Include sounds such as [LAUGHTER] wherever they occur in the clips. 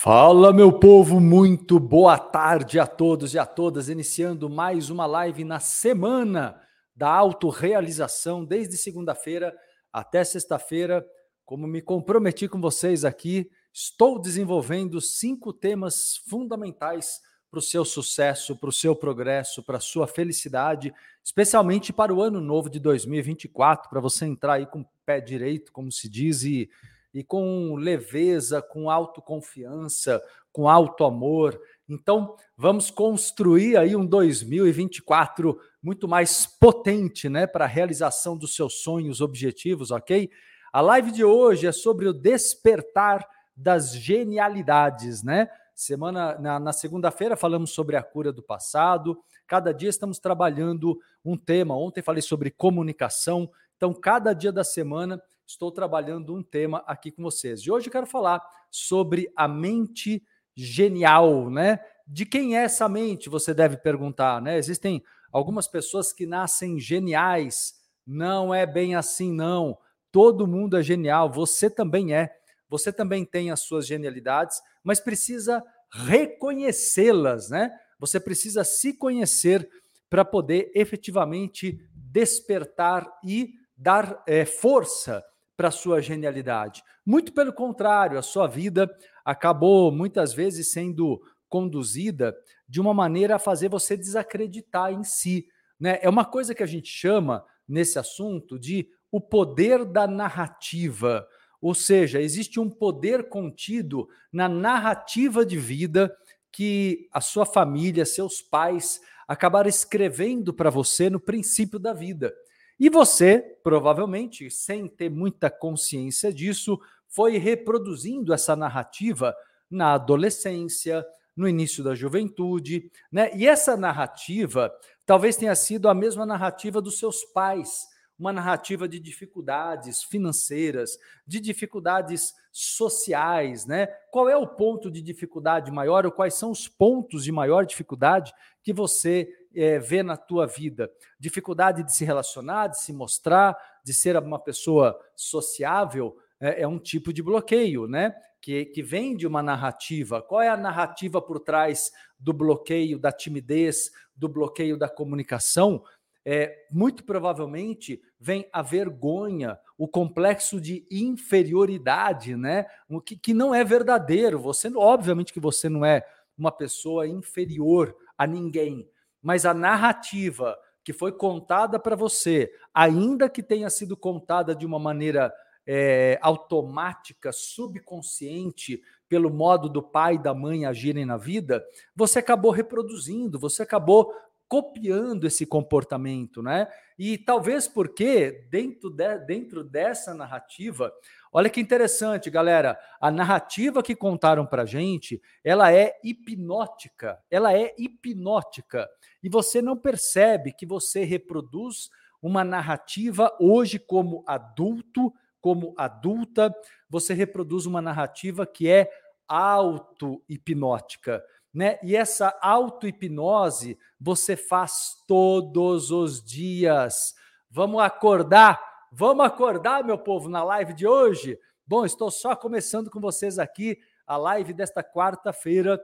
Fala, meu povo, muito boa tarde a todos e a todas, iniciando mais uma live na semana da autorrealização, desde segunda-feira até sexta-feira. Como me comprometi com vocês aqui, estou desenvolvendo cinco temas fundamentais para o seu sucesso, para o seu progresso, para a sua felicidade, especialmente para o ano novo de 2024, para você entrar aí com o pé direito, como se diz, e e com leveza, com autoconfiança, com alto amor. Então, vamos construir aí um 2024 muito mais potente, né, para a realização dos seus sonhos, objetivos, ok? A live de hoje é sobre o despertar das genialidades, né? Semana na, na segunda-feira falamos sobre a cura do passado. Cada dia estamos trabalhando um tema. Ontem falei sobre comunicação. Então, cada dia da semana estou trabalhando um tema aqui com vocês. E hoje eu quero falar sobre a mente genial, né? De quem é essa mente? Você deve perguntar, né? Existem algumas pessoas que nascem geniais. Não é bem assim, não. Todo mundo é genial, você também é. Você também tem as suas genialidades, mas precisa reconhecê-las, né? Você precisa se conhecer para poder efetivamente despertar e dar é, força para sua genialidade. Muito pelo contrário, a sua vida acabou muitas vezes sendo conduzida de uma maneira a fazer você desacreditar em si. Né? É uma coisa que a gente chama nesse assunto de o poder da narrativa. Ou seja, existe um poder contido na narrativa de vida que a sua família, seus pais acabaram escrevendo para você no princípio da vida. E você, provavelmente, sem ter muita consciência disso, foi reproduzindo essa narrativa na adolescência, no início da juventude, né? E essa narrativa talvez tenha sido a mesma narrativa dos seus pais, uma narrativa de dificuldades financeiras, de dificuldades sociais, né? Qual é o ponto de dificuldade maior ou quais são os pontos de maior dificuldade que você é, vê na tua vida? Dificuldade de se relacionar, de se mostrar, de ser uma pessoa sociável, é, é um tipo de bloqueio, né? Que, que vem de uma narrativa. Qual é a narrativa por trás do bloqueio, da timidez, do bloqueio da comunicação? É, muito provavelmente vem a vergonha, o complexo de inferioridade, né? O que, que não é verdadeiro. Você, obviamente, que você não é uma pessoa inferior a ninguém, mas a narrativa que foi contada para você, ainda que tenha sido contada de uma maneira é, automática, subconsciente, pelo modo do pai e da mãe agirem na vida, você acabou reproduzindo, você acabou copiando esse comportamento, né? E talvez porque dentro, de, dentro dessa narrativa, olha que interessante, galera, a narrativa que contaram para gente, ela é hipnótica, ela é hipnótica e você não percebe que você reproduz uma narrativa hoje como adulto, como adulta, você reproduz uma narrativa que é auto-hipnótica. Né? E essa auto-hipnose você faz todos os dias. Vamos acordar, vamos acordar, meu povo, na live de hoje. Bom, estou só começando com vocês aqui a live desta quarta-feira.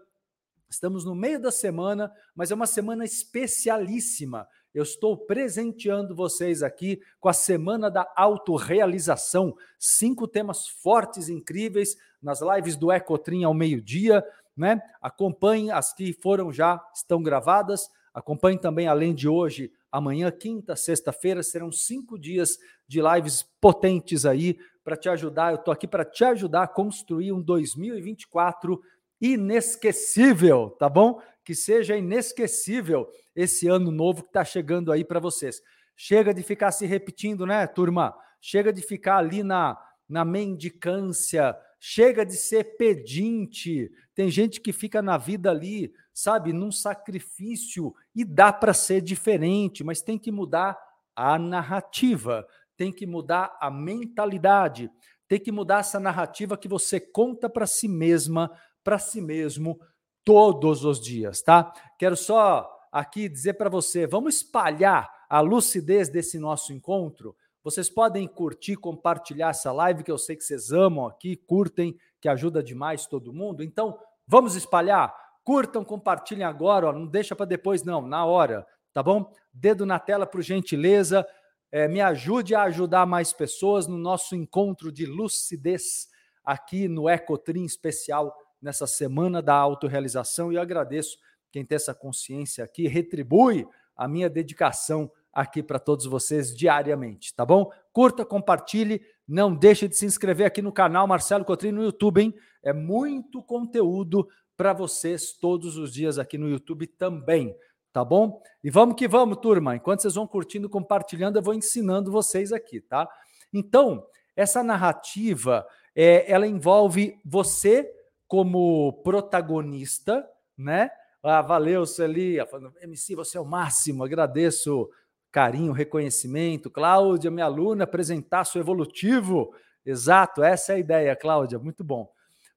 Estamos no meio da semana, mas é uma semana especialíssima. Eu estou presenteando vocês aqui com a semana da autorrealização. Cinco temas fortes, incríveis, nas lives do Ecotrim ao meio-dia né? Acompanhe as que foram já, estão gravadas. Acompanhe também, além de hoje, amanhã, quinta, sexta-feira, serão cinco dias de lives potentes aí para te ajudar. Eu estou aqui para te ajudar a construir um 2024 inesquecível, tá bom? Que seja inesquecível esse ano novo que está chegando aí para vocês. Chega de ficar se repetindo, né, turma? Chega de ficar ali na, na mendicância, chega de ser pedinte. Tem gente que fica na vida ali, sabe, num sacrifício e dá para ser diferente, mas tem que mudar a narrativa, tem que mudar a mentalidade, tem que mudar essa narrativa que você conta para si mesma, para si mesmo todos os dias, tá? Quero só aqui dizer para você, vamos espalhar a lucidez desse nosso encontro vocês podem curtir, compartilhar essa live, que eu sei que vocês amam aqui, curtem, que ajuda demais todo mundo. Então, vamos espalhar? Curtam, compartilhem agora, ó, não deixa para depois, não, na hora, tá bom? Dedo na tela, por gentileza. É, me ajude a ajudar mais pessoas no nosso encontro de lucidez aqui no Ecotrim especial nessa semana da autorrealização e agradeço quem tem essa consciência aqui, retribui a minha dedicação aqui para todos vocês diariamente, tá bom? Curta, compartilhe, não deixe de se inscrever aqui no canal Marcelo Cotrim no YouTube, hein? É muito conteúdo para vocês todos os dias aqui no YouTube também, tá bom? E vamos que vamos, turma. Enquanto vocês vão curtindo, compartilhando, eu vou ensinando vocês aqui, tá? Então, essa narrativa, é, ela envolve você como protagonista, né? Ah, valeu, Celia. MC, você é o máximo. Agradeço carinho, reconhecimento. Cláudia, minha aluna, apresentar seu evolutivo. Exato, essa é a ideia, Cláudia. Muito bom.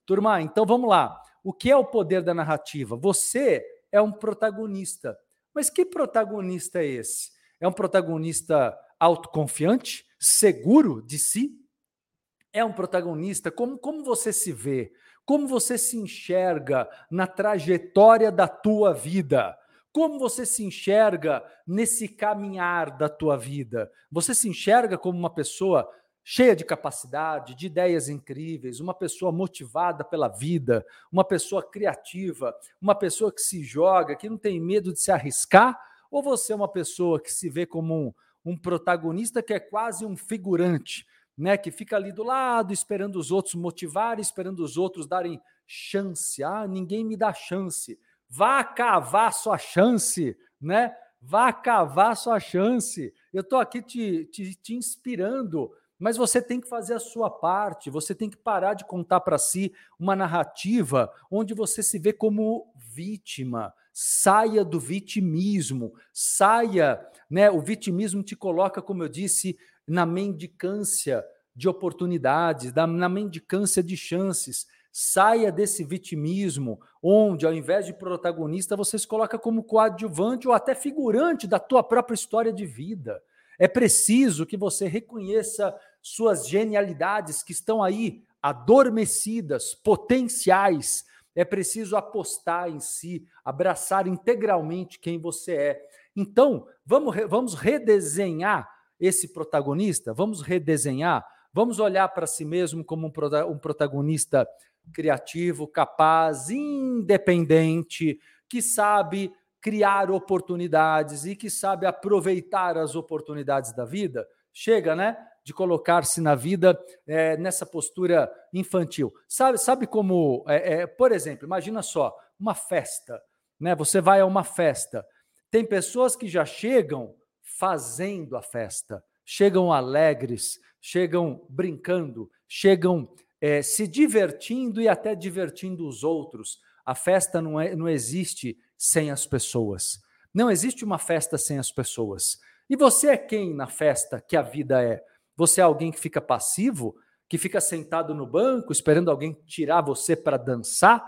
Turma, então vamos lá. O que é o poder da narrativa? Você é um protagonista. Mas que protagonista é esse? É um protagonista autoconfiante, seguro de si? É um protagonista? Como, como você se vê? Como você se enxerga na trajetória da tua vida? Como você se enxerga nesse caminhar da tua vida? Você se enxerga como uma pessoa cheia de capacidade, de ideias incríveis, uma pessoa motivada pela vida, uma pessoa criativa, uma pessoa que se joga, que não tem medo de se arriscar? Ou você é uma pessoa que se vê como um, um protagonista que é quase um figurante, né, que fica ali do lado esperando os outros motivarem, esperando os outros darem chance. Ah, ninguém me dá chance. Vá cavar sua chance, né? Vá cavar sua chance. Eu estou aqui te, te, te inspirando mas você tem que fazer a sua parte, você tem que parar de contar para si uma narrativa onde você se vê como vítima. Saia do vitimismo, saia, né? O vitimismo te coloca, como eu disse, na mendicância de oportunidades, na mendicância de chances. Saia desse vitimismo, onde ao invés de protagonista você se coloca como coadjuvante ou até figurante da tua própria história de vida. É preciso que você reconheça suas genialidades que estão aí adormecidas, potenciais. É preciso apostar em si, abraçar integralmente quem você é. Então, vamos, vamos redesenhar esse protagonista, vamos redesenhar, vamos olhar para si mesmo como um, um protagonista criativo, capaz, independente, que sabe criar oportunidades e que sabe aproveitar as oportunidades da vida, chega, né? De colocar-se na vida é, nessa postura infantil. Sabe, sabe como, é, é, por exemplo, imagina só, uma festa, né? Você vai a uma festa, tem pessoas que já chegam fazendo a festa, chegam alegres, chegam brincando, chegam é, se divertindo e até divertindo os outros. A festa não, é, não existe sem as pessoas. Não existe uma festa sem as pessoas. E você é quem na festa que a vida é? Você é alguém que fica passivo, que fica sentado no banco esperando alguém tirar você para dançar?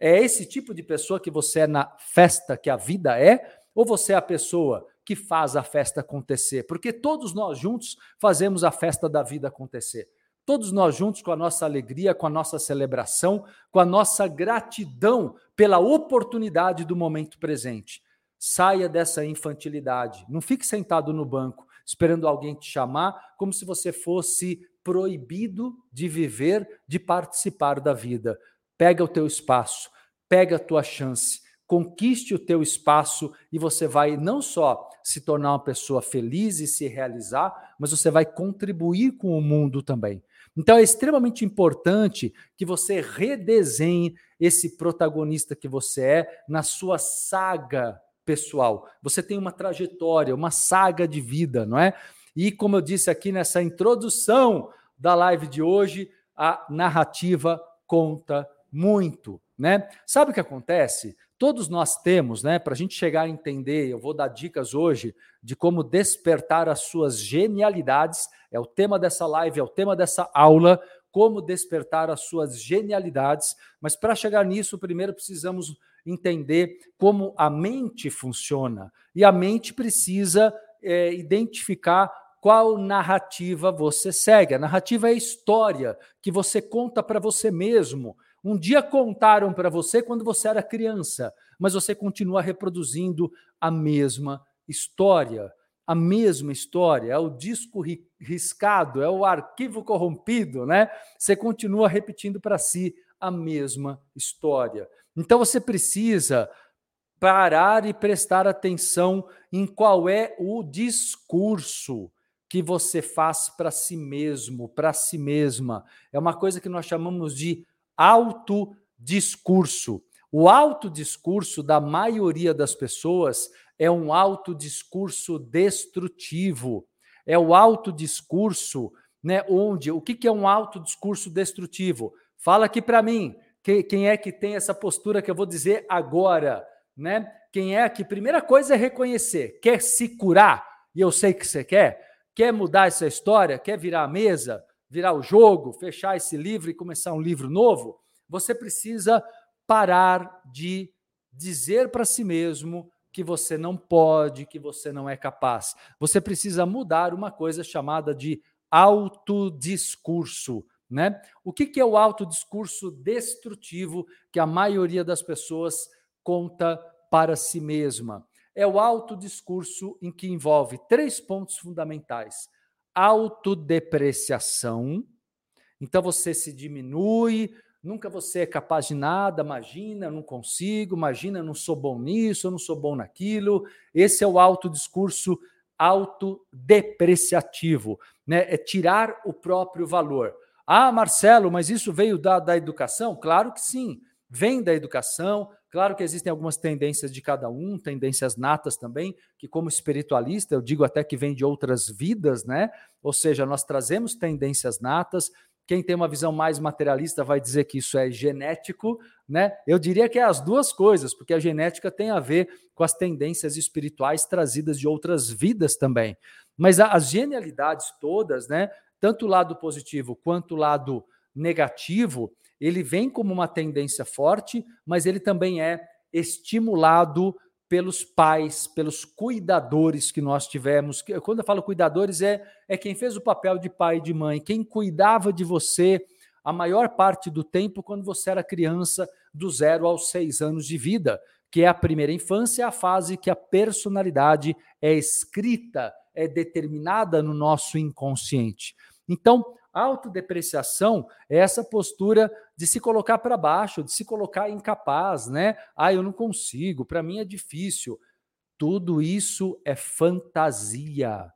É esse tipo de pessoa que você é na festa que a vida é? Ou você é a pessoa que faz a festa acontecer? Porque todos nós juntos fazemos a festa da vida acontecer. Todos nós juntos com a nossa alegria, com a nossa celebração, com a nossa gratidão pela oportunidade do momento presente. Saia dessa infantilidade. Não fique sentado no banco esperando alguém te chamar, como se você fosse proibido de viver, de participar da vida. Pega o teu espaço, pega a tua chance, conquiste o teu espaço e você vai não só se tornar uma pessoa feliz e se realizar, mas você vai contribuir com o mundo também. Então é extremamente importante que você redesenhe esse protagonista que você é na sua saga pessoal. Você tem uma trajetória, uma saga de vida, não é? E como eu disse aqui nessa introdução da live de hoje, a narrativa conta muito, né? Sabe o que acontece? Todos nós temos, né? Para a gente chegar a entender, eu vou dar dicas hoje de como despertar as suas genialidades é o tema dessa live, é o tema dessa aula, como despertar as suas genialidades. Mas para chegar nisso, primeiro precisamos entender como a mente funciona. E a mente precisa é, identificar qual narrativa você segue. A narrativa é a história que você conta para você mesmo. Um dia contaram para você quando você era criança, mas você continua reproduzindo a mesma história. A mesma história, é o disco riscado, é o arquivo corrompido, né? Você continua repetindo para si a mesma história. Então você precisa parar e prestar atenção em qual é o discurso que você faz para si mesmo, para si mesma. É uma coisa que nós chamamos de autodiscurso. O autodiscurso da maioria das pessoas é um autodiscurso destrutivo. É o autodiscurso, né, onde o que, que é um autodiscurso destrutivo? Fala aqui para mim, que, quem é que tem essa postura que eu vou dizer agora, né? Quem é que primeira coisa é reconhecer, quer se curar, e eu sei que você quer, Quer mudar essa história? Quer virar a mesa, virar o jogo, fechar esse livro e começar um livro novo? Você precisa parar de dizer para si mesmo que você não pode, que você não é capaz. Você precisa mudar uma coisa chamada de autodiscurso. Né? O que, que é o autodiscurso destrutivo que a maioria das pessoas conta para si mesma? é o autodiscurso em que envolve três pontos fundamentais: autodepreciação. Então você se diminui, nunca você é capaz de nada, imagina, não consigo, imagina, não sou bom nisso, eu não sou bom naquilo. Esse é o autodiscurso autodepreciativo, né? É tirar o próprio valor. Ah, Marcelo, mas isso veio da, da educação? Claro que sim, vem da educação, Claro que existem algumas tendências de cada um, tendências natas também, que como espiritualista, eu digo até que vem de outras vidas, né? Ou seja, nós trazemos tendências natas. Quem tem uma visão mais materialista vai dizer que isso é genético, né? Eu diria que é as duas coisas, porque a genética tem a ver com as tendências espirituais trazidas de outras vidas também. Mas as genialidades todas, né? Tanto o lado positivo quanto o lado negativo, ele vem como uma tendência forte, mas ele também é estimulado pelos pais, pelos cuidadores que nós tivemos. Quando eu falo cuidadores, é, é quem fez o papel de pai e de mãe, quem cuidava de você a maior parte do tempo quando você era criança, do zero aos seis anos de vida, que é a primeira infância, a fase que a personalidade é escrita, é determinada no nosso inconsciente. Então, Autodepreciação é essa postura de se colocar para baixo, de se colocar incapaz, né? Ah, eu não consigo, para mim é difícil. Tudo isso é fantasia.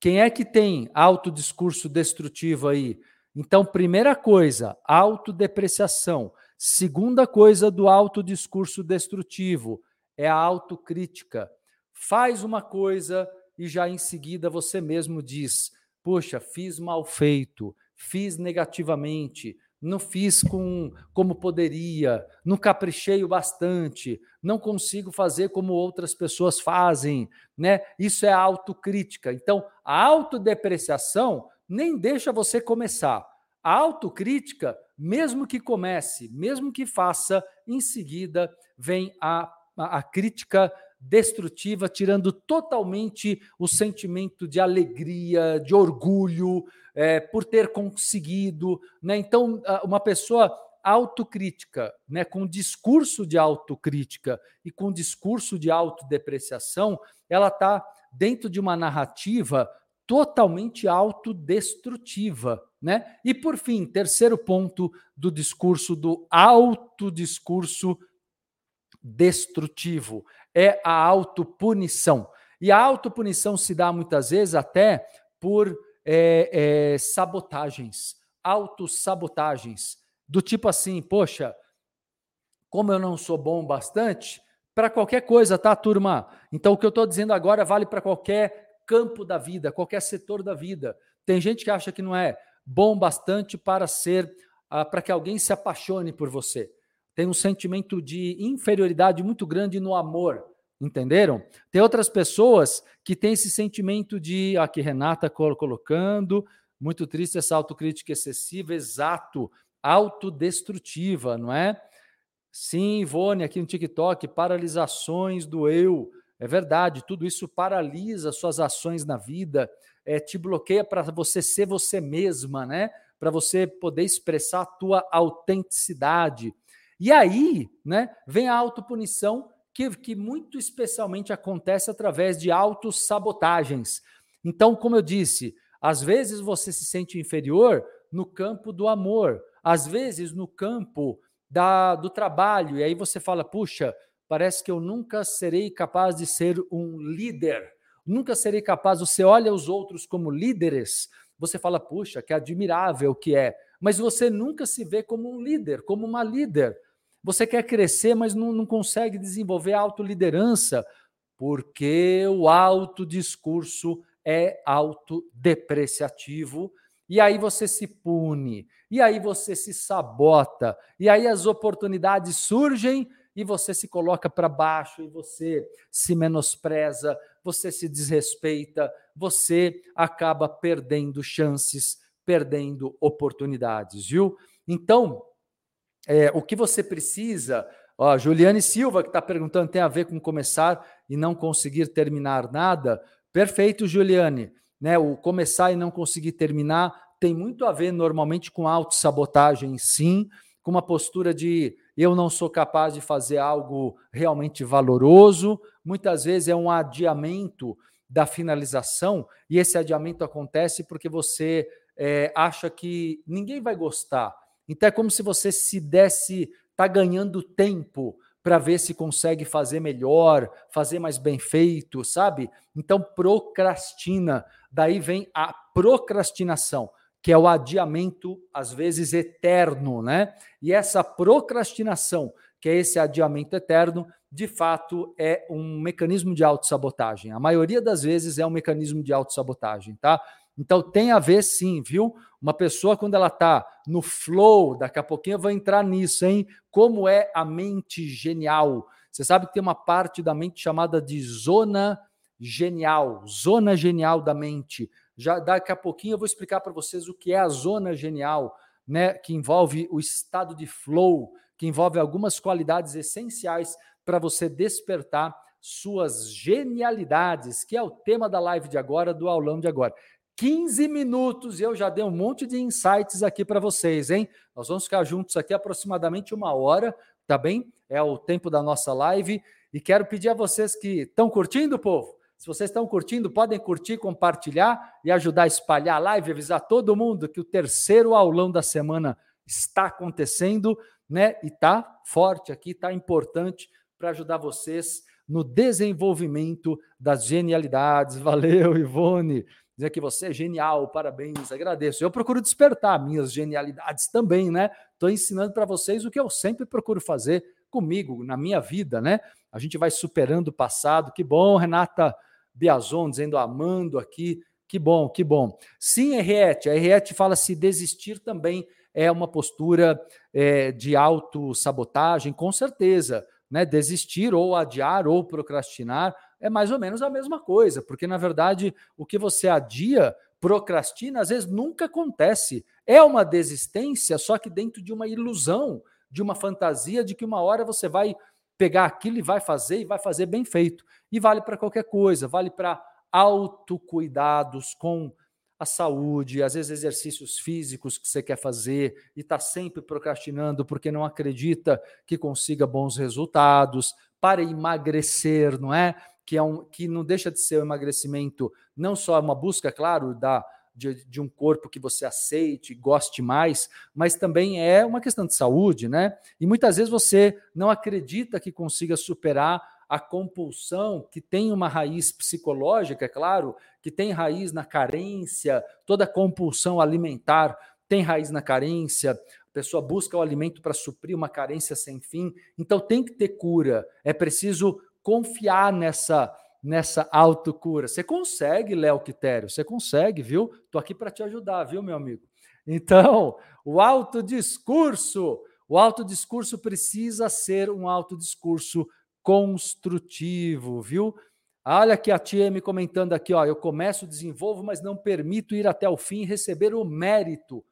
Quem é que tem autodiscurso destrutivo aí? Então, primeira coisa, autodepreciação. Segunda coisa do autodiscurso destrutivo é a autocrítica. Faz uma coisa e já em seguida você mesmo diz: Puxa, fiz mal feito, fiz negativamente, não fiz com como poderia, não caprichei o bastante, não consigo fazer como outras pessoas fazem, né? Isso é autocrítica. Então, a autodepreciação nem deixa você começar. A autocrítica, mesmo que comece, mesmo que faça, em seguida vem a, a, a crítica destrutiva, tirando totalmente o sentimento de alegria, de orgulho é, por ter conseguido. Né? Então, uma pessoa autocrítica, né, com discurso de autocrítica e com discurso de autodepreciação, ela está dentro de uma narrativa totalmente autodestrutiva, né? E por fim, terceiro ponto do discurso do autodiscurso destrutivo é a autopunição. E a autopunição se dá muitas vezes até por é, é, sabotagens, autossabotagens, do tipo assim, poxa, como eu não sou bom bastante, para qualquer coisa, tá, turma? Então, o que eu estou dizendo agora vale para qualquer campo da vida, qualquer setor da vida. Tem gente que acha que não é bom bastante para ser, ah, para que alguém se apaixone por você tem um sentimento de inferioridade muito grande no amor, entenderam? Tem outras pessoas que têm esse sentimento de, aqui Renata colocando, muito triste essa autocrítica excessiva, exato, autodestrutiva, não é? Sim, Ivone, aqui no TikTok, paralisações do eu. É verdade, tudo isso paralisa suas ações na vida. é, te bloqueia para você ser você mesma, né? Para você poder expressar a tua autenticidade. E aí, né, vem a autopunição que, que muito especialmente acontece através de autossabotagens. Então, como eu disse, às vezes você se sente inferior no campo do amor, às vezes no campo da, do trabalho, e aí você fala, puxa, parece que eu nunca serei capaz de ser um líder, nunca serei capaz. Você olha os outros como líderes, você fala, puxa, que admirável que é, mas você nunca se vê como um líder, como uma líder. Você quer crescer, mas não, não consegue desenvolver a autoliderança, porque o autodiscurso é autodepreciativo, e aí você se pune, e aí você se sabota, e aí as oportunidades surgem e você se coloca para baixo, e você se menospreza, você se desrespeita, você acaba perdendo chances, perdendo oportunidades, viu? Então, é, o que você precisa. Ó, Juliane Silva, que está perguntando, tem a ver com começar e não conseguir terminar nada. Perfeito, Juliane. Né, o começar e não conseguir terminar tem muito a ver normalmente com autossabotagem, sim, com uma postura de eu não sou capaz de fazer algo realmente valoroso. Muitas vezes é um adiamento da finalização, e esse adiamento acontece porque você é, acha que ninguém vai gostar então é como se você se desse, tá ganhando tempo para ver se consegue fazer melhor, fazer mais bem feito, sabe? Então procrastina. Daí vem a procrastinação, que é o adiamento às vezes eterno, né? E essa procrastinação, que é esse adiamento eterno, de fato é um mecanismo de autossabotagem. A maioria das vezes é um mecanismo de autossabotagem, tá? Então tem a ver sim, viu? Uma pessoa, quando ela está no flow, daqui a pouquinho eu vou entrar nisso, hein? Como é a mente genial? Você sabe que tem uma parte da mente chamada de zona genial, zona genial da mente. Já daqui a pouquinho eu vou explicar para vocês o que é a zona genial, né? Que envolve o estado de flow, que envolve algumas qualidades essenciais para você despertar suas genialidades, que é o tema da live de agora, do aulão de agora. 15 minutos e eu já dei um monte de insights aqui para vocês, hein? Nós vamos ficar juntos aqui aproximadamente uma hora, tá bem? É o tempo da nossa live e quero pedir a vocês que estão curtindo, povo. Se vocês estão curtindo, podem curtir, compartilhar e ajudar a espalhar a live, avisar todo mundo que o terceiro aulão da semana está acontecendo, né? E tá forte aqui, tá importante para ajudar vocês no desenvolvimento das genialidades. Valeu, Ivone dizer que você é genial, parabéns, agradeço. Eu procuro despertar minhas genialidades também, né? Estou ensinando para vocês o que eu sempre procuro fazer comigo, na minha vida, né? A gente vai superando o passado. Que bom, Renata Biazon, dizendo amando aqui. Que bom, que bom. Sim, Henriette, a Henriette fala se desistir também é uma postura é, de autossabotagem, com certeza. Né, desistir ou adiar ou procrastinar é mais ou menos a mesma coisa, porque na verdade o que você adia, procrastina, às vezes nunca acontece. É uma desistência, só que dentro de uma ilusão, de uma fantasia de que uma hora você vai pegar aquilo e vai fazer e vai fazer bem feito. E vale para qualquer coisa, vale para autocuidados com a saúde, às vezes exercícios físicos que você quer fazer e está sempre procrastinando porque não acredita que consiga bons resultados, para emagrecer, não é? Que, é um, que não deixa de ser um emagrecimento, não só uma busca, claro, da, de, de, um corpo que você aceite, goste mais, mas também é uma questão de saúde, né? E muitas vezes você não acredita que consiga superar a compulsão que tem uma raiz psicológica, é claro, que tem raiz na carência, toda compulsão alimentar tem raiz na carência, a pessoa busca o alimento para suprir uma carência sem fim, então tem que ter cura, é preciso confiar nessa nessa autocura. Você consegue, Léo Quitério, você consegue, viu? Tô aqui para te ajudar, viu, meu amigo? Então, o autodiscurso, o autodiscurso precisa ser um autodiscurso construtivo, viu? Olha aqui a tia me comentando aqui, ó, eu começo, desenvolvo, mas não permito ir até o fim e receber o mérito.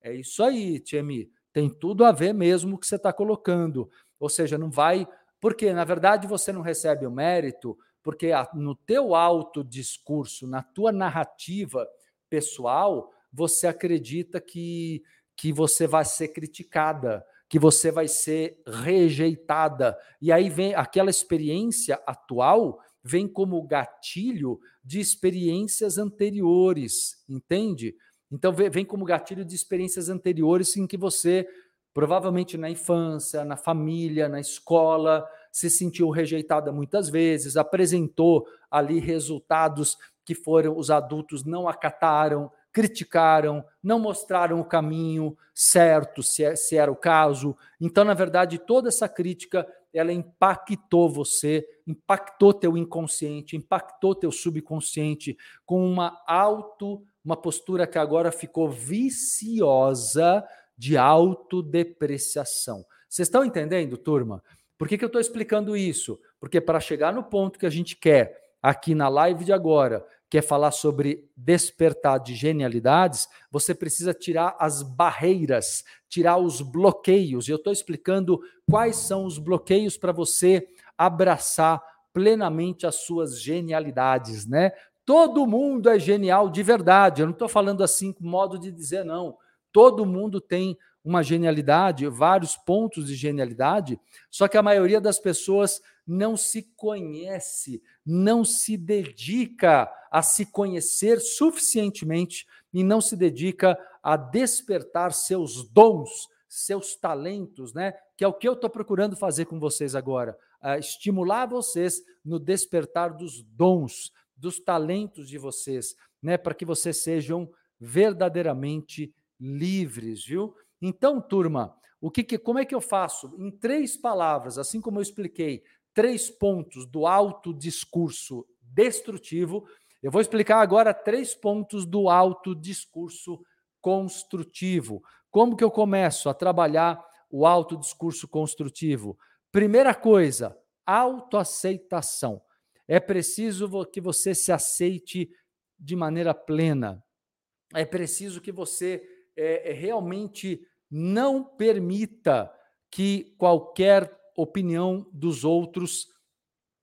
É isso aí, tia Tem tudo a ver mesmo o que você está colocando. Ou seja, não vai porque, na verdade, você não recebe o mérito porque no teu autodiscurso, na tua narrativa pessoal, você acredita que, que você vai ser criticada, que você vai ser rejeitada. E aí vem aquela experiência atual vem como gatilho de experiências anteriores, entende? Então vem como gatilho de experiências anteriores em que você provavelmente na infância, na família, na escola, se sentiu rejeitada muitas vezes, apresentou ali resultados que foram os adultos não acataram, criticaram, não mostraram o caminho certo, se, é, se era o caso. Então, na verdade, toda essa crítica ela impactou você, impactou teu inconsciente, impactou teu subconsciente com uma auto, uma postura que agora ficou viciosa de autodepreciação. Vocês estão entendendo, turma? Por que, que eu estou explicando isso? Porque para chegar no ponto que a gente quer aqui na live de agora, quer falar sobre despertar de genialidades, você precisa tirar as barreiras, tirar os bloqueios. E eu estou explicando quais são os bloqueios para você abraçar plenamente as suas genialidades, né? Todo mundo é genial de verdade. Eu não estou falando assim com modo de dizer não. Todo mundo tem uma genialidade, vários pontos de genialidade, só que a maioria das pessoas não se conhece, não se dedica a se conhecer suficientemente e não se dedica a despertar seus dons, seus talentos, né? Que é o que eu estou procurando fazer com vocês agora, estimular vocês no despertar dos dons, dos talentos de vocês, né? Para que vocês sejam verdadeiramente livres, viu? Então, turma, o que, que como é que eu faço? Em três palavras, assim como eu expliquei, três pontos do autodiscurso destrutivo, eu vou explicar agora três pontos do autodiscurso construtivo. Como que eu começo a trabalhar o autodiscurso construtivo? Primeira coisa, autoaceitação. É preciso que você se aceite de maneira plena. É preciso que você é, é, realmente não permita que qualquer opinião dos outros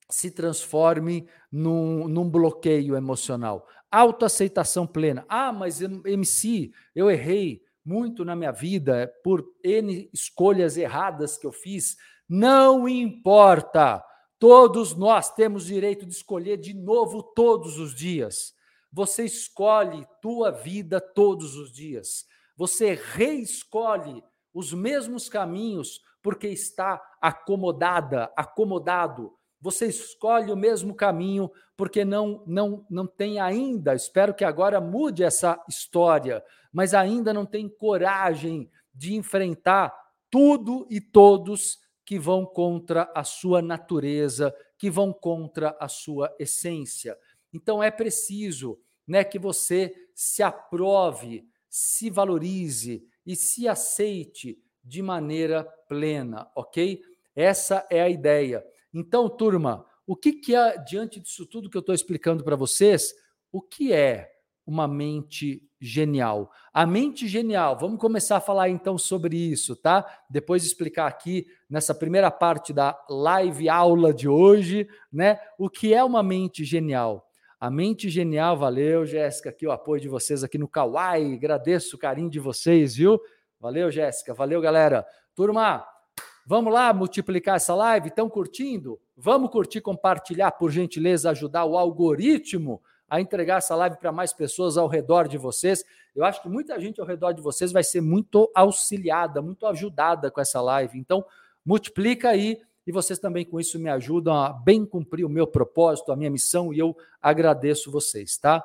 se transforme num, num bloqueio emocional. Autoaceitação plena. Ah, mas MC, eu errei muito na minha vida por N escolhas erradas que eu fiz. Não importa. Todos nós temos direito de escolher de novo todos os dias. Você escolhe tua vida todos os dias. Você reescolhe os mesmos caminhos porque está acomodada, acomodado. Você escolhe o mesmo caminho porque não não não tem ainda, espero que agora mude essa história, mas ainda não tem coragem de enfrentar tudo e todos que vão contra a sua natureza, que vão contra a sua essência. Então é preciso, né, que você se aprove se valorize e se aceite de maneira plena, ok? Essa é a ideia. Então, turma, o que, que é, diante disso tudo que eu estou explicando para vocês, o que é uma mente genial? A mente genial, vamos começar a falar então sobre isso, tá? Depois de explicar aqui nessa primeira parte da live aula de hoje, né? O que é uma mente genial? A mente genial, valeu, Jéssica, aqui o apoio de vocês aqui no Kawaii. Agradeço o carinho de vocês, viu? Valeu, Jéssica. Valeu, galera. Turma, vamos lá multiplicar essa live? Estão curtindo? Vamos curtir, compartilhar, por gentileza, ajudar o algoritmo a entregar essa live para mais pessoas ao redor de vocês. Eu acho que muita gente ao redor de vocês vai ser muito auxiliada, muito ajudada com essa live. Então, multiplica aí e vocês também com isso me ajudam a bem cumprir o meu propósito, a minha missão, e eu agradeço vocês, tá?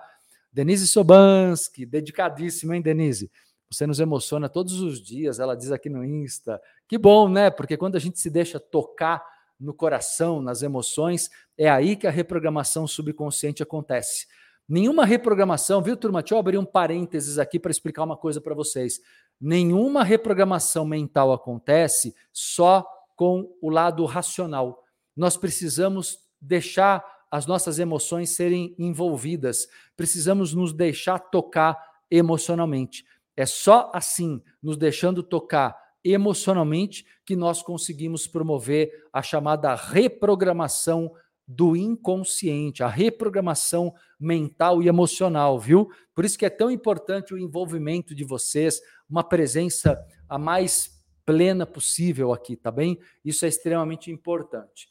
Denise Sobansky, dedicadíssima, hein, Denise? Você nos emociona todos os dias, ela diz aqui no Insta. Que bom, né? Porque quando a gente se deixa tocar no coração, nas emoções, é aí que a reprogramação subconsciente acontece. Nenhuma reprogramação, viu, turma? Deixa eu abrir um parênteses aqui para explicar uma coisa para vocês. Nenhuma reprogramação mental acontece só com o lado racional. Nós precisamos deixar as nossas emoções serem envolvidas, precisamos nos deixar tocar emocionalmente. É só assim, nos deixando tocar emocionalmente, que nós conseguimos promover a chamada reprogramação do inconsciente, a reprogramação mental e emocional, viu? Por isso que é tão importante o envolvimento de vocês, uma presença a mais plena possível aqui, tá bem? Isso é extremamente importante.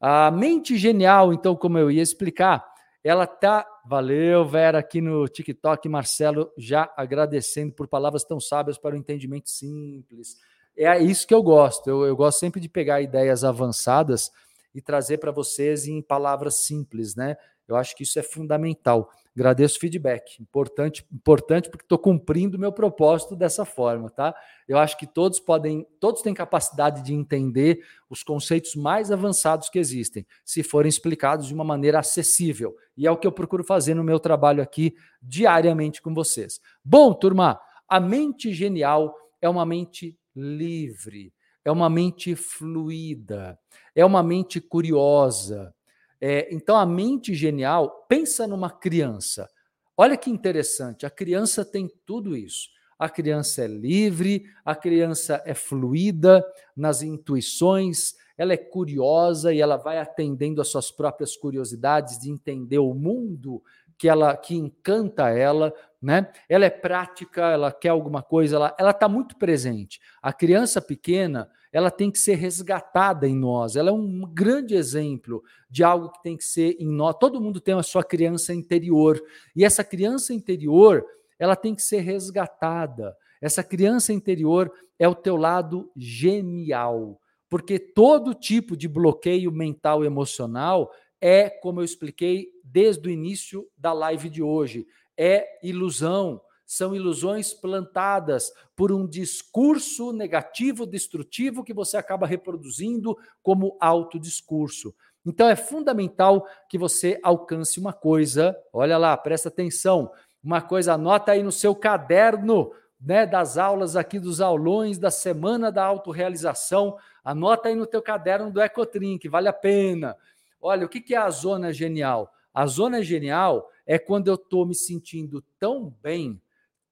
A mente genial, então, como eu ia explicar, ela tá. Valeu, Vera, aqui no TikTok, Marcelo, já agradecendo por palavras tão sábias para o entendimento simples. É isso que eu gosto. Eu, eu gosto sempre de pegar ideias avançadas e trazer para vocês em palavras simples, né? Eu acho que isso é fundamental. Agradeço o feedback. Importante, importante porque estou cumprindo o meu propósito dessa forma, tá? Eu acho que todos podem, todos têm capacidade de entender os conceitos mais avançados que existem, se forem explicados de uma maneira acessível. E é o que eu procuro fazer no meu trabalho aqui diariamente com vocês. Bom, turma, a mente genial é uma mente livre, é uma mente fluida, é uma mente curiosa é, então, a mente genial, pensa numa criança. Olha que interessante, a criança tem tudo isso. A criança é livre, a criança é fluida nas intuições, ela é curiosa e ela vai atendendo às suas próprias curiosidades de entender o mundo que ela que encanta ela, né? Ela é prática, ela quer alguma coisa, ela ela está muito presente. A criança pequena, ela tem que ser resgatada em nós. Ela é um grande exemplo de algo que tem que ser em nós. Todo mundo tem a sua criança interior e essa criança interior, ela tem que ser resgatada. Essa criança interior é o teu lado genial, porque todo tipo de bloqueio mental e emocional é, como eu expliquei desde o início da live de hoje, é ilusão, são ilusões plantadas por um discurso negativo, destrutivo, que você acaba reproduzindo como autodiscurso. Então é fundamental que você alcance uma coisa, olha lá, presta atenção, uma coisa, anota aí no seu caderno, né, das aulas aqui dos aulões da semana da autorrealização, anota aí no teu caderno do Ecotrin, que vale a pena. Olha, o que é a zona genial? A zona genial é quando eu estou me sentindo tão bem,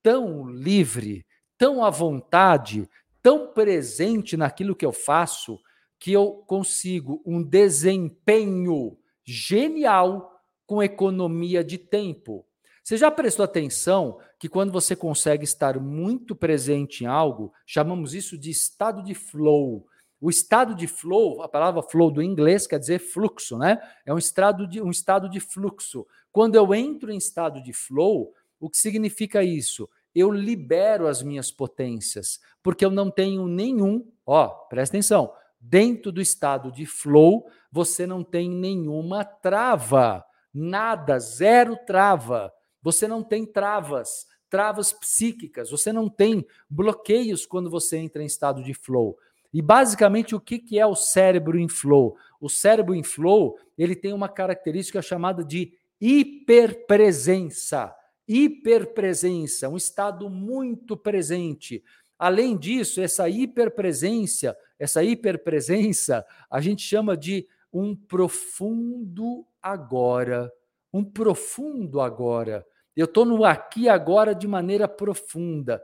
tão livre, tão à vontade, tão presente naquilo que eu faço, que eu consigo um desempenho genial com economia de tempo. Você já prestou atenção que quando você consegue estar muito presente em algo, chamamos isso de estado de flow. O estado de flow, a palavra flow do inglês quer dizer fluxo, né? É um estado de, um estado de fluxo. Quando eu entro em estado de flow, o que significa isso? Eu libero as minhas potências, porque eu não tenho nenhum, ó, presta atenção, dentro do estado de flow, você não tem nenhuma trava, nada, zero trava. Você não tem travas, travas psíquicas, você não tem bloqueios quando você entra em estado de flow. E basicamente o que, que é o cérebro em flow? O cérebro em flow ele tem uma característica chamada de hiperpresença. Hiperpresença, um estado muito presente. Além disso, essa hiperpresença, essa hiperpresença, a gente chama de um profundo agora. Um profundo agora. Eu estou no aqui agora de maneira profunda.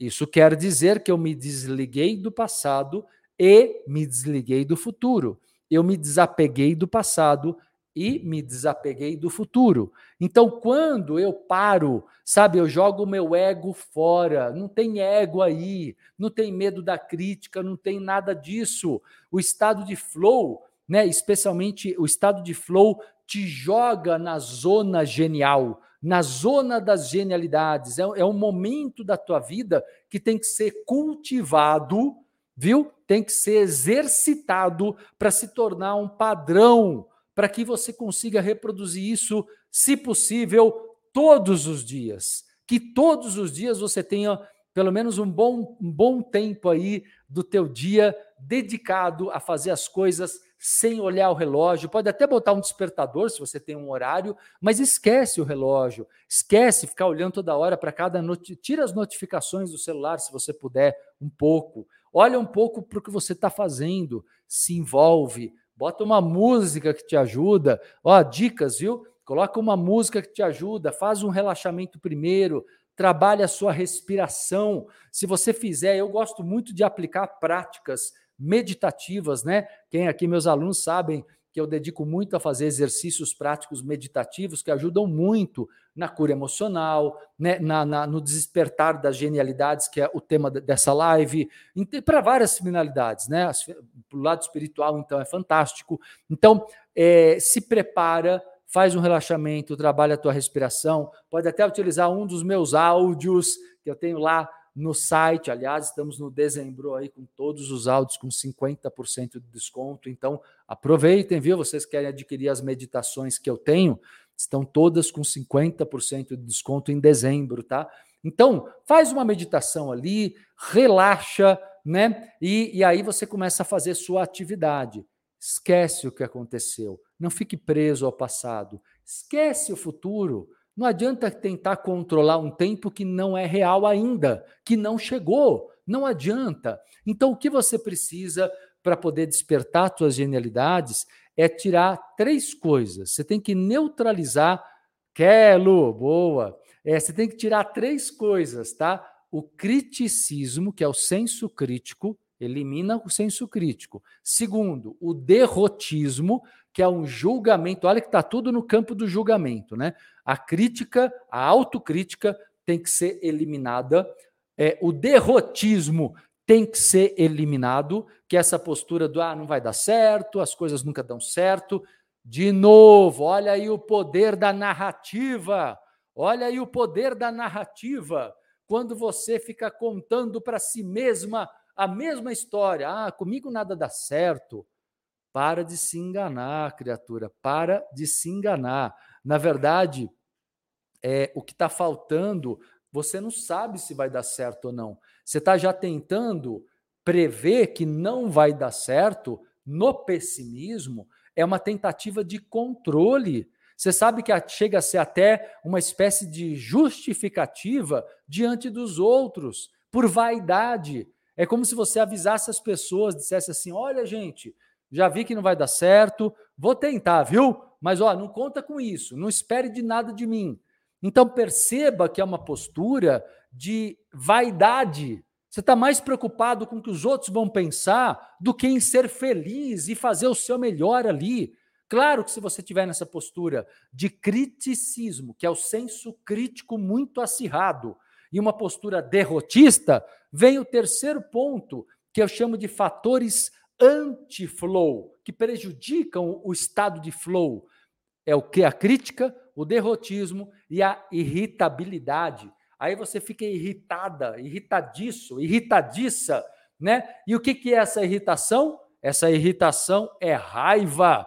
Isso quer dizer que eu me desliguei do passado e me desliguei do futuro. Eu me desapeguei do passado e me desapeguei do futuro. Então, quando eu paro, sabe, eu jogo o meu ego fora, não tem ego aí, não tem medo da crítica, não tem nada disso. O estado de flow, né, especialmente o estado de flow, te joga na zona genial, na zona das genialidades. É, é um momento da tua vida que tem que ser cultivado, viu? Tem que ser exercitado para se tornar um padrão para que você consiga reproduzir isso, se possível, todos os dias. Que todos os dias você tenha pelo menos um bom, um bom tempo aí do teu dia dedicado a fazer as coisas sem olhar o relógio. Pode até botar um despertador se você tem um horário, mas esquece o relógio. Esquece ficar olhando toda hora para cada notícia. Tira as notificações do celular se você puder um pouco. Olha um pouco para o que você está fazendo. Se envolve. Bota uma música que te ajuda. Ó, dicas, viu? Coloca uma música que te ajuda, faz um relaxamento primeiro, trabalha a sua respiração. Se você fizer, eu gosto muito de aplicar práticas meditativas, né? Quem aqui, meus alunos, sabem que eu dedico muito a fazer exercícios práticos meditativos que ajudam muito na cura emocional, né, na, na, no despertar das genialidades, que é o tema dessa live, para várias finalidades. Né? Para o lado espiritual, então, é fantástico. Então, é, se prepara, faz um relaxamento, trabalha a tua respiração, pode até utilizar um dos meus áudios que eu tenho lá no site. Aliás, estamos no dezembro aí com todos os áudios com 50% de desconto. Então, aproveitem, viu? Vocês querem adquirir as meditações que eu tenho, estão todas com 50% de desconto em dezembro, tá? Então, faz uma meditação ali, relaxa, né? E, e aí você começa a fazer sua atividade. Esquece o que aconteceu. Não fique preso ao passado. Esquece o futuro. Não adianta tentar controlar um tempo que não é real ainda, que não chegou. Não adianta. Então, o que você precisa para poder despertar suas genialidades é tirar três coisas. Você tem que neutralizar. Kelo, boa. É, você tem que tirar três coisas, tá? O criticismo, que é o senso crítico, elimina o senso crítico. Segundo, o derrotismo, que é um julgamento. Olha que está tudo no campo do julgamento, né? A crítica, a autocrítica tem que ser eliminada. É, o derrotismo tem que ser eliminado, que é essa postura do ah, não vai dar certo, as coisas nunca dão certo. De novo, olha aí o poder da narrativa. Olha aí o poder da narrativa. Quando você fica contando para si mesma a mesma história, ah, comigo nada dá certo. Para de se enganar, criatura, para de se enganar. Na verdade, é, o que está faltando, você não sabe se vai dar certo ou não. Você está já tentando prever que não vai dar certo no pessimismo, é uma tentativa de controle. Você sabe que chega a ser até uma espécie de justificativa diante dos outros, por vaidade. É como se você avisasse as pessoas, dissesse assim: olha, gente, já vi que não vai dar certo, vou tentar, viu? Mas ó, não conta com isso, não espere de nada de mim. Então perceba que é uma postura de vaidade. Você está mais preocupado com o que os outros vão pensar do que em ser feliz e fazer o seu melhor ali. Claro que se você tiver nessa postura de criticismo, que é o senso crítico muito acirrado, e uma postura derrotista, vem o terceiro ponto, que eu chamo de fatores anti-flow, que prejudicam o estado de flow. É o que? A crítica, o derrotismo e a irritabilidade. Aí você fica irritada, irritadiço, irritadiça, né? E o que, que é essa irritação? Essa irritação é raiva.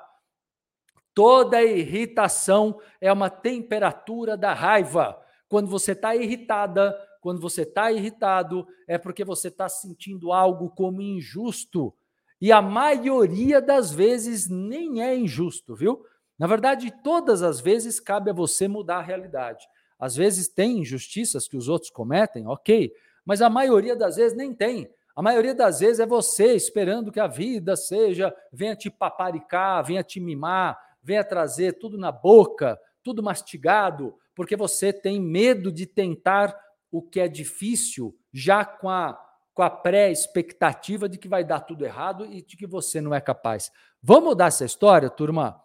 Toda irritação é uma temperatura da raiva. Quando você está irritada, quando você está irritado, é porque você está sentindo algo como injusto. E a maioria das vezes nem é injusto, viu? Na verdade, todas as vezes cabe a você mudar a realidade. Às vezes tem injustiças que os outros cometem, ok, mas a maioria das vezes nem tem. A maioria das vezes é você esperando que a vida seja, venha te paparicar, venha te mimar, venha trazer tudo na boca, tudo mastigado, porque você tem medo de tentar o que é difícil já com a com a pré-expectativa de que vai dar tudo errado e de que você não é capaz. Vamos mudar essa história, turma?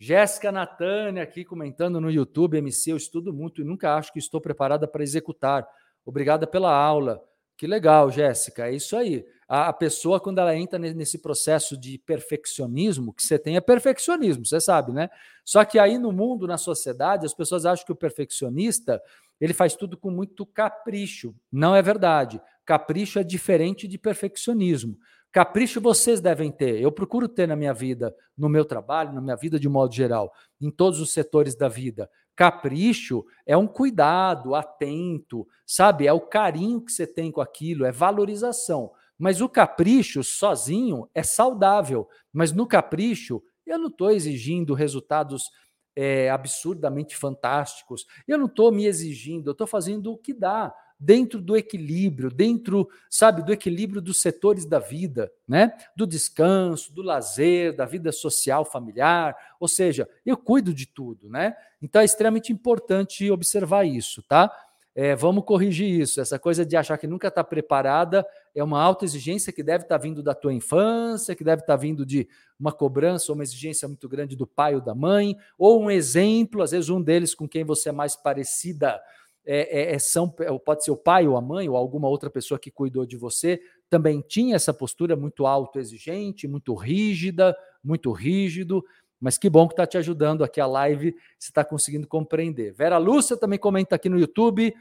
Jéssica Natânia aqui comentando no YouTube, MC, eu estudo muito e nunca acho que estou preparada para executar. Obrigada pela aula. Que legal, Jéssica. É isso aí. A, pessoa, quando ela entra nesse processo de perfeccionismo, que você tem é perfeccionismo, você sabe, né? Só que aí no mundo, na sociedade, as pessoas acham que o perfeccionista ele faz tudo com muito capricho. Não é verdade. Capricho é diferente de perfeccionismo. Capricho vocês devem ter. Eu procuro ter na minha vida, no meu trabalho, na minha vida de modo geral, em todos os setores da vida. Capricho é um cuidado atento, sabe? É o carinho que você tem com aquilo, é valorização. Mas o capricho sozinho é saudável. Mas no capricho, eu não estou exigindo resultados é, absurdamente fantásticos. Eu não estou me exigindo, eu estou fazendo o que dá dentro do equilíbrio, dentro, sabe, do equilíbrio dos setores da vida, né? Do descanso, do lazer, da vida social, familiar, ou seja, eu cuido de tudo, né? Então é extremamente importante observar isso, tá? É, vamos corrigir isso. Essa coisa de achar que nunca está preparada é uma autoexigência que deve estar tá vindo da tua infância, que deve estar tá vindo de uma cobrança ou uma exigência muito grande do pai ou da mãe, ou um exemplo, às vezes um deles com quem você é mais parecida é, é, é são, pode ser o pai ou a mãe ou alguma outra pessoa que cuidou de você, também tinha essa postura muito autoexigente, muito rígida, muito rígido. Mas que bom que está te ajudando aqui a live, você está conseguindo compreender. Vera Lúcia também comenta aqui no YouTube.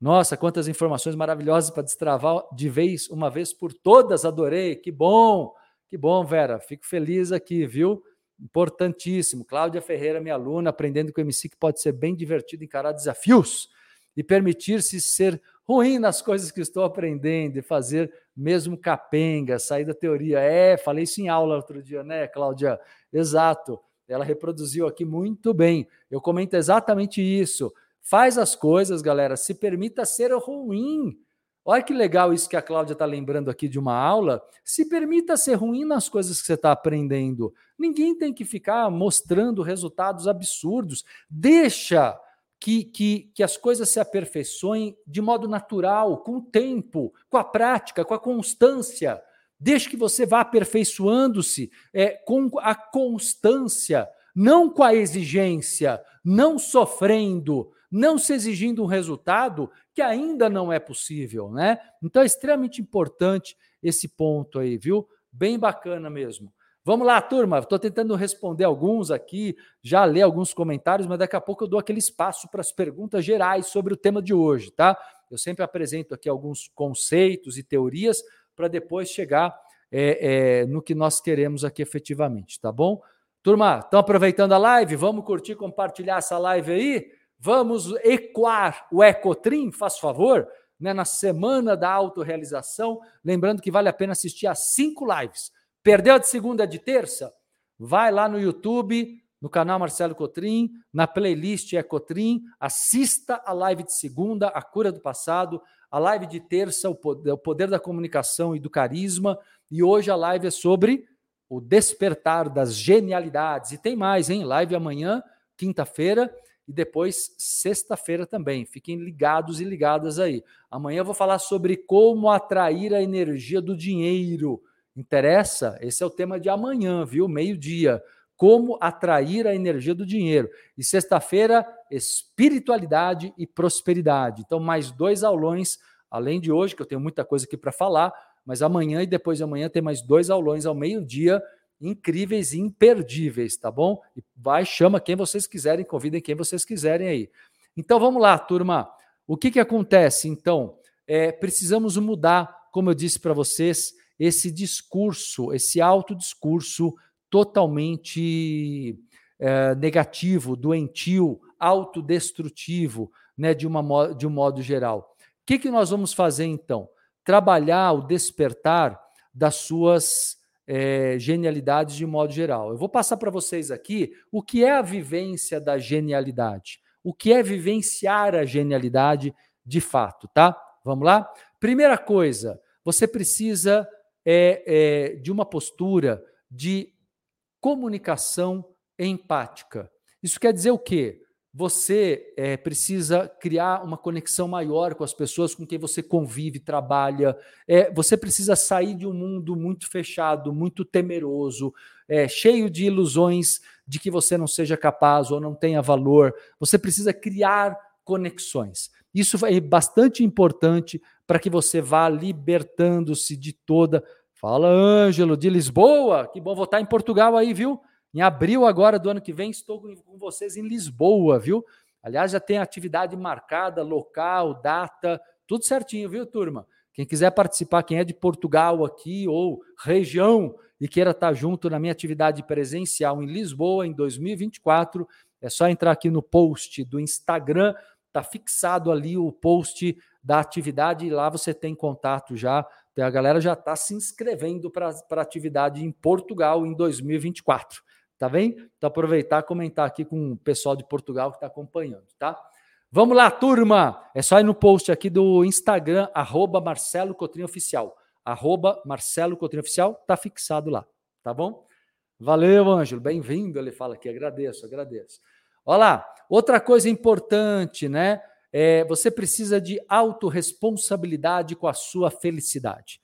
Nossa, quantas informações maravilhosas para destravar de vez, uma vez por todas. Adorei, que bom, que bom, Vera. Fico feliz aqui, viu? Importantíssimo. Cláudia Ferreira, minha aluna, aprendendo com o MC que pode ser bem divertido encarar desafios e permitir-se ser ruim nas coisas que estou aprendendo e fazer mesmo capenga, sair da teoria. É, falei isso em aula outro dia, né, Cláudia? Exato. Ela reproduziu aqui muito bem. Eu comento exatamente isso. Faz as coisas, galera, se permita ser ruim. Olha que legal isso que a Cláudia está lembrando aqui de uma aula. Se permita ser ruim nas coisas que você está aprendendo. Ninguém tem que ficar mostrando resultados absurdos. Deixa que, que, que as coisas se aperfeiçoem de modo natural, com o tempo, com a prática, com a constância. Deixe que você vá aperfeiçoando-se é, com a constância, não com a exigência, não sofrendo, não se exigindo um resultado que ainda não é possível, né? Então é extremamente importante esse ponto aí, viu? Bem bacana mesmo. Vamos lá, turma. Estou tentando responder alguns aqui, já ler alguns comentários, mas daqui a pouco eu dou aquele espaço para as perguntas gerais sobre o tema de hoje, tá? Eu sempre apresento aqui alguns conceitos e teorias para depois chegar é, é, no que nós queremos aqui efetivamente, tá bom? Turma, estão aproveitando a live? Vamos curtir, compartilhar essa live aí? Vamos ecoar o Ecotrim, faz favor, né, na semana da autorrealização. Lembrando que vale a pena assistir a cinco lives Perdeu de segunda, de terça? Vai lá no YouTube, no canal Marcelo Cotrim, na playlist é Cotrim, assista a live de segunda, A Cura do Passado, a live de terça, o poder, o poder da comunicação e do carisma, e hoje a live é sobre o despertar das genialidades. E tem mais, hein? Live amanhã, quinta-feira, e depois sexta-feira também. Fiquem ligados e ligadas aí. Amanhã eu vou falar sobre como atrair a energia do dinheiro Interessa? Esse é o tema de amanhã, viu? Meio-dia. Como atrair a energia do dinheiro. E sexta-feira, espiritualidade e prosperidade. Então, mais dois aulões, além de hoje, que eu tenho muita coisa aqui para falar, mas amanhã e depois de amanhã tem mais dois aulões ao meio-dia, incríveis e imperdíveis, tá bom? E vai, chama quem vocês quiserem, convidem quem vocês quiserem aí. Então vamos lá, turma. O que, que acontece? Então, é, precisamos mudar, como eu disse para vocês, esse discurso, esse autodiscurso totalmente é, negativo, doentio, autodestrutivo, né, de, uma, de um modo geral. O que, que nós vamos fazer então? Trabalhar o despertar das suas é, genialidades de modo geral. Eu vou passar para vocês aqui o que é a vivência da genialidade, o que é vivenciar a genialidade de fato, tá? Vamos lá? Primeira coisa, você precisa é, é de uma postura de comunicação empática. Isso quer dizer o quê? Você é, precisa criar uma conexão maior com as pessoas com quem você convive, trabalha. É, você precisa sair de um mundo muito fechado, muito temeroso, é, cheio de ilusões de que você não seja capaz ou não tenha valor. Você precisa criar conexões. Isso é bastante importante para que você vá libertando-se de toda. Fala, Ângelo, de Lisboa. Que bom votar em Portugal aí, viu? Em abril agora do ano que vem estou com vocês em Lisboa, viu? Aliás, já tem atividade marcada, local, data, tudo certinho, viu, turma? Quem quiser participar, quem é de Portugal aqui ou região e queira estar junto na minha atividade presencial em Lisboa em 2024, é só entrar aqui no post do Instagram, tá fixado ali o post da atividade e lá você tem contato já. A galera já está se inscrevendo para a atividade em Portugal em 2024. Tá bem? Então aproveitar e comentar aqui com o pessoal de Portugal que está acompanhando, tá? Vamos lá, turma! É só ir no post aqui do Instagram, arroba Marcelo Cotrim Oficial. Arroba Marcelo Cotrim Oficial, tá fixado lá, tá bom? Valeu, Ângelo, bem-vindo, ele fala aqui, agradeço, agradeço. Olha lá, outra coisa importante, né? é, você precisa de autorresponsabilidade com a sua felicidade.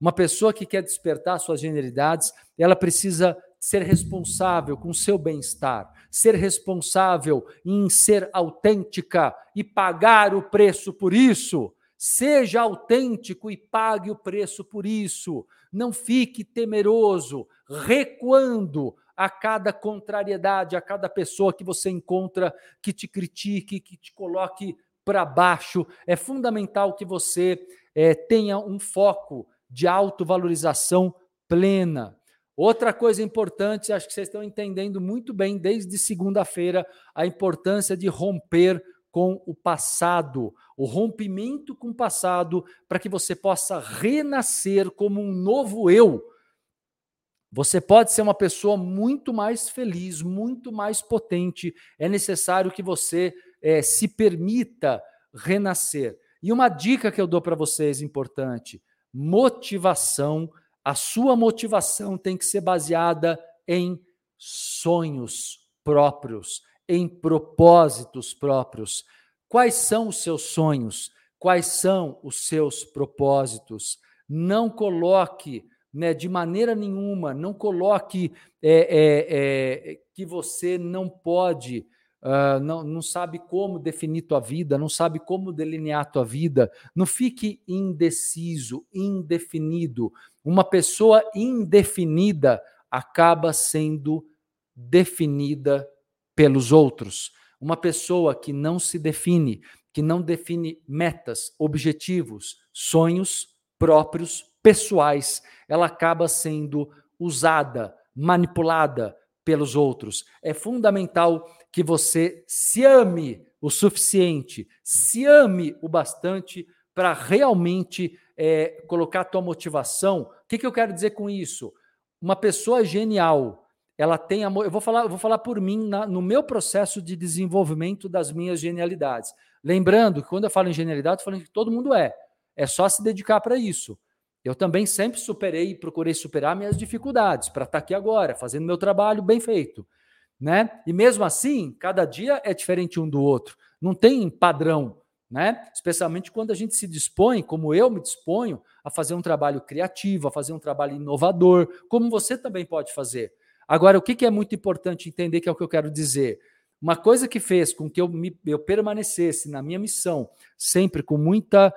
Uma pessoa que quer despertar suas genialidades, ela precisa ser responsável com o seu bem-estar, ser responsável em ser autêntica e pagar o preço por isso. Seja autêntico e pague o preço por isso. Não fique temeroso, recuando a cada contrariedade, a cada pessoa que você encontra que te critique, que te coloque para baixo. É fundamental que você é, tenha um foco de autovalorização plena. Outra coisa importante, acho que vocês estão entendendo muito bem desde segunda-feira, a importância de romper com o passado, o rompimento com o passado, para que você possa renascer como um novo eu. Você pode ser uma pessoa muito mais feliz, muito mais potente. É necessário que você é, se permita renascer. E uma dica que eu dou para vocês importante: motivação a sua motivação tem que ser baseada em sonhos próprios, em propósitos próprios. Quais são os seus sonhos? Quais são os seus propósitos? Não coloque, né, de maneira nenhuma, não coloque é, é, é, que você não pode uh, não, não sabe como definir tua vida, não sabe como delinear tua vida. Não fique indeciso, indefinido. Uma pessoa indefinida acaba sendo definida pelos outros. Uma pessoa que não se define, que não define metas, objetivos, sonhos próprios, pessoais, ela acaba sendo usada, manipulada pelos outros. É fundamental que você se ame o suficiente, se ame o bastante para realmente é, colocar a tua motivação. O que, que eu quero dizer com isso? Uma pessoa genial, ela tem amor. Eu vou falar, eu vou falar por mim na, no meu processo de desenvolvimento das minhas genialidades. Lembrando que quando eu falo em genialidade, eu falo que todo mundo é. É só se dedicar para isso. Eu também sempre superei e procurei superar minhas dificuldades para estar tá aqui agora, fazendo meu trabalho bem feito né? E mesmo assim, cada dia é diferente um do outro. Não tem padrão, né? Especialmente quando a gente se dispõe, como eu me disponho, a fazer um trabalho criativo, a fazer um trabalho inovador, como você também pode fazer. Agora, o que é muito importante entender que é o que eu quero dizer? Uma coisa que fez com que eu, me, eu permanecesse na minha missão, sempre com muita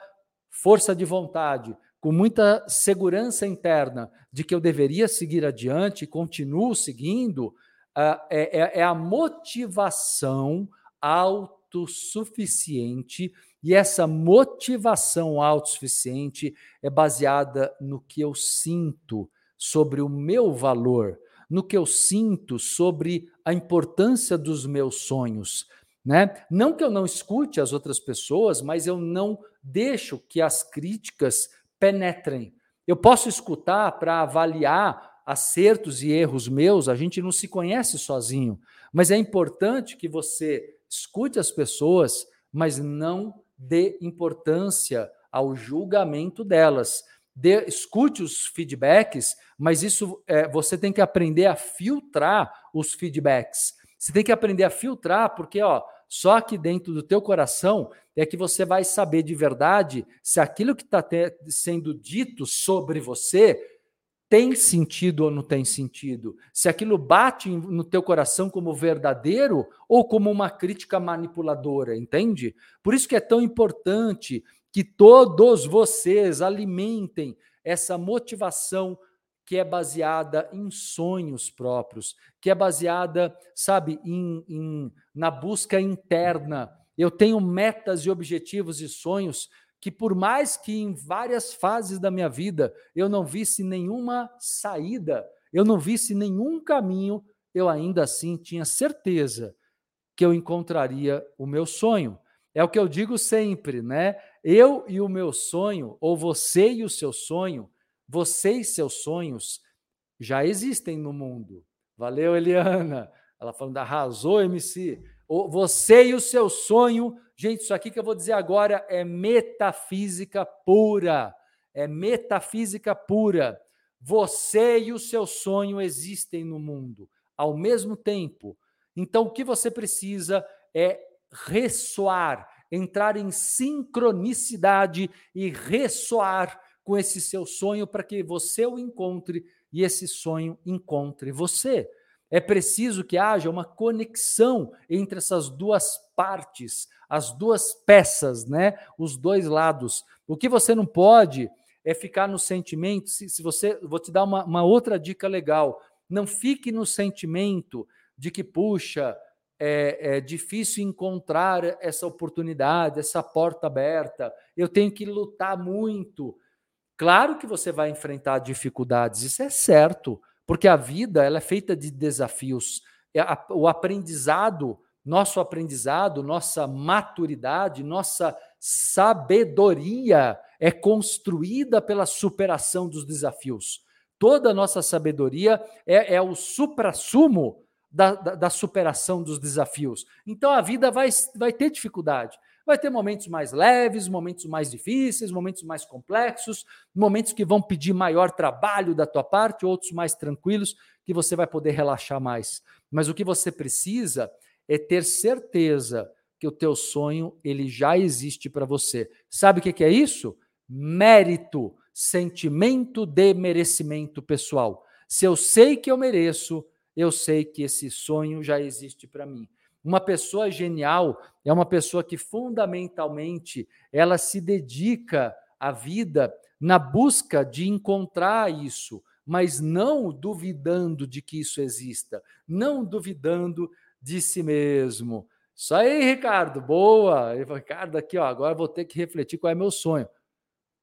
força de vontade, com muita segurança interna de que eu deveria seguir adiante e continuo seguindo, é, é, é a motivação autossuficiente, e essa motivação autossuficiente é baseada no que eu sinto sobre o meu valor, no que eu sinto sobre a importância dos meus sonhos. Né? Não que eu não escute as outras pessoas, mas eu não deixo que as críticas penetrem. Eu posso escutar para avaliar acertos e erros meus, a gente não se conhece sozinho. Mas é importante que você escute as pessoas, mas não dê importância ao julgamento delas. Dê, escute os feedbacks, mas isso é, você tem que aprender a filtrar os feedbacks. Você tem que aprender a filtrar, porque ó, só que dentro do teu coração é que você vai saber de verdade se aquilo que está sendo dito sobre você tem sentido ou não tem sentido, se aquilo bate no teu coração como verdadeiro ou como uma crítica manipuladora, entende? Por isso que é tão importante que todos vocês alimentem essa motivação que é baseada em sonhos próprios, que é baseada, sabe, em, em na busca interna. Eu tenho metas e objetivos e sonhos que por mais que em várias fases da minha vida eu não visse nenhuma saída, eu não visse nenhum caminho, eu ainda assim tinha certeza que eu encontraria o meu sonho. É o que eu digo sempre, né? Eu e o meu sonho, ou você e o seu sonho, você e seus sonhos já existem no mundo. Valeu, Eliana. Ela falando, arrasou, MC. Você e o seu sonho, gente, isso aqui que eu vou dizer agora é metafísica pura. É metafísica pura. Você e o seu sonho existem no mundo ao mesmo tempo. Então, o que você precisa é ressoar, entrar em sincronicidade e ressoar com esse seu sonho para que você o encontre e esse sonho encontre você. É preciso que haja uma conexão entre essas duas partes, as duas peças, né? Os dois lados. O que você não pode é ficar no sentimento. Se, se você, vou te dar uma, uma outra dica legal. Não fique no sentimento de que, puxa, é, é, difícil encontrar essa oportunidade, essa porta aberta, eu tenho que lutar muito. Claro que você vai enfrentar dificuldades, isso é certo, porque a vida ela é feita de desafios. É o aprendizado, nosso aprendizado, nossa maturidade, nossa sabedoria é construída pela superação dos desafios. Toda a nossa sabedoria é, é o suprassumo da, da, da, superação dos desafios. Então a vida vai, vai ter dificuldade. Vai ter momentos mais leves, momentos mais difíceis, momentos mais complexos, momentos que vão pedir maior trabalho da tua parte, outros mais tranquilos, que você vai poder relaxar mais. Mas o que você precisa é ter certeza que o teu sonho ele já existe para você. Sabe o que é isso? Mérito, sentimento de merecimento pessoal. Se eu sei que eu mereço, eu sei que esse sonho já existe para mim. Uma pessoa genial é uma pessoa que fundamentalmente ela se dedica à vida na busca de encontrar isso, mas não duvidando de que isso exista, não duvidando de si mesmo, isso aí, Ricardo, boa. Ricardo, aqui, ó, agora vou ter que refletir qual é meu sonho.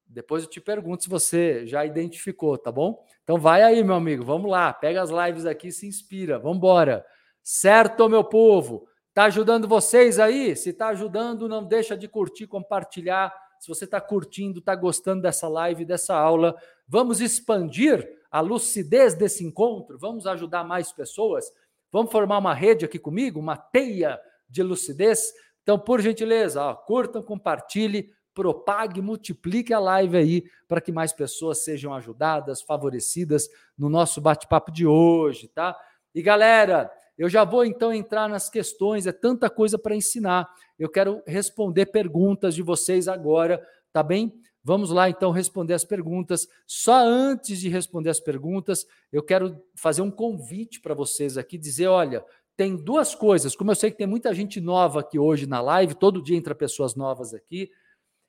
Depois eu te pergunto se você já identificou, tá bom? Então vai aí, meu amigo, vamos lá, pega as lives aqui e se inspira, vamos embora. Certo, meu povo? Tá ajudando vocês aí? Se tá ajudando, não deixa de curtir, compartilhar. Se você está curtindo, está gostando dessa live, dessa aula, vamos expandir a lucidez desse encontro, vamos ajudar mais pessoas, vamos formar uma rede aqui comigo, uma teia de lucidez. Então, por gentileza, ó, curtam, compartilhe, propague, multiplique a live aí para que mais pessoas sejam ajudadas, favorecidas no nosso bate-papo de hoje, tá? E galera, eu já vou então entrar nas questões, é tanta coisa para ensinar. Eu quero responder perguntas de vocês agora, tá bem? Vamos lá então responder as perguntas. Só antes de responder as perguntas, eu quero fazer um convite para vocês aqui, dizer, olha, tem duas coisas. Como eu sei que tem muita gente nova aqui hoje na live, todo dia entra pessoas novas aqui.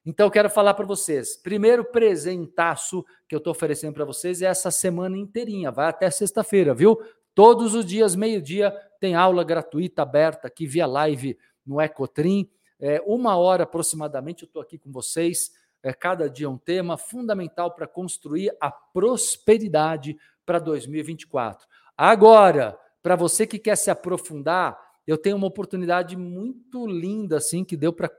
Então, eu quero falar para vocês. Primeiro presentaço que eu estou oferecendo para vocês é essa semana inteirinha, vai até sexta-feira, viu? Todos os dias, meio-dia, tem aula gratuita aberta aqui via live no Ecotrim. É, uma hora aproximadamente eu estou aqui com vocês. É, cada dia um tema fundamental para construir a prosperidade para 2024. Agora, para você que quer se aprofundar, eu tenho uma oportunidade muito linda assim que deu para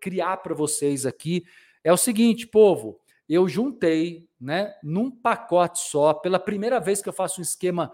criar para vocês aqui. É o seguinte, povo, eu juntei, né, num pacote só, pela primeira vez que eu faço um esquema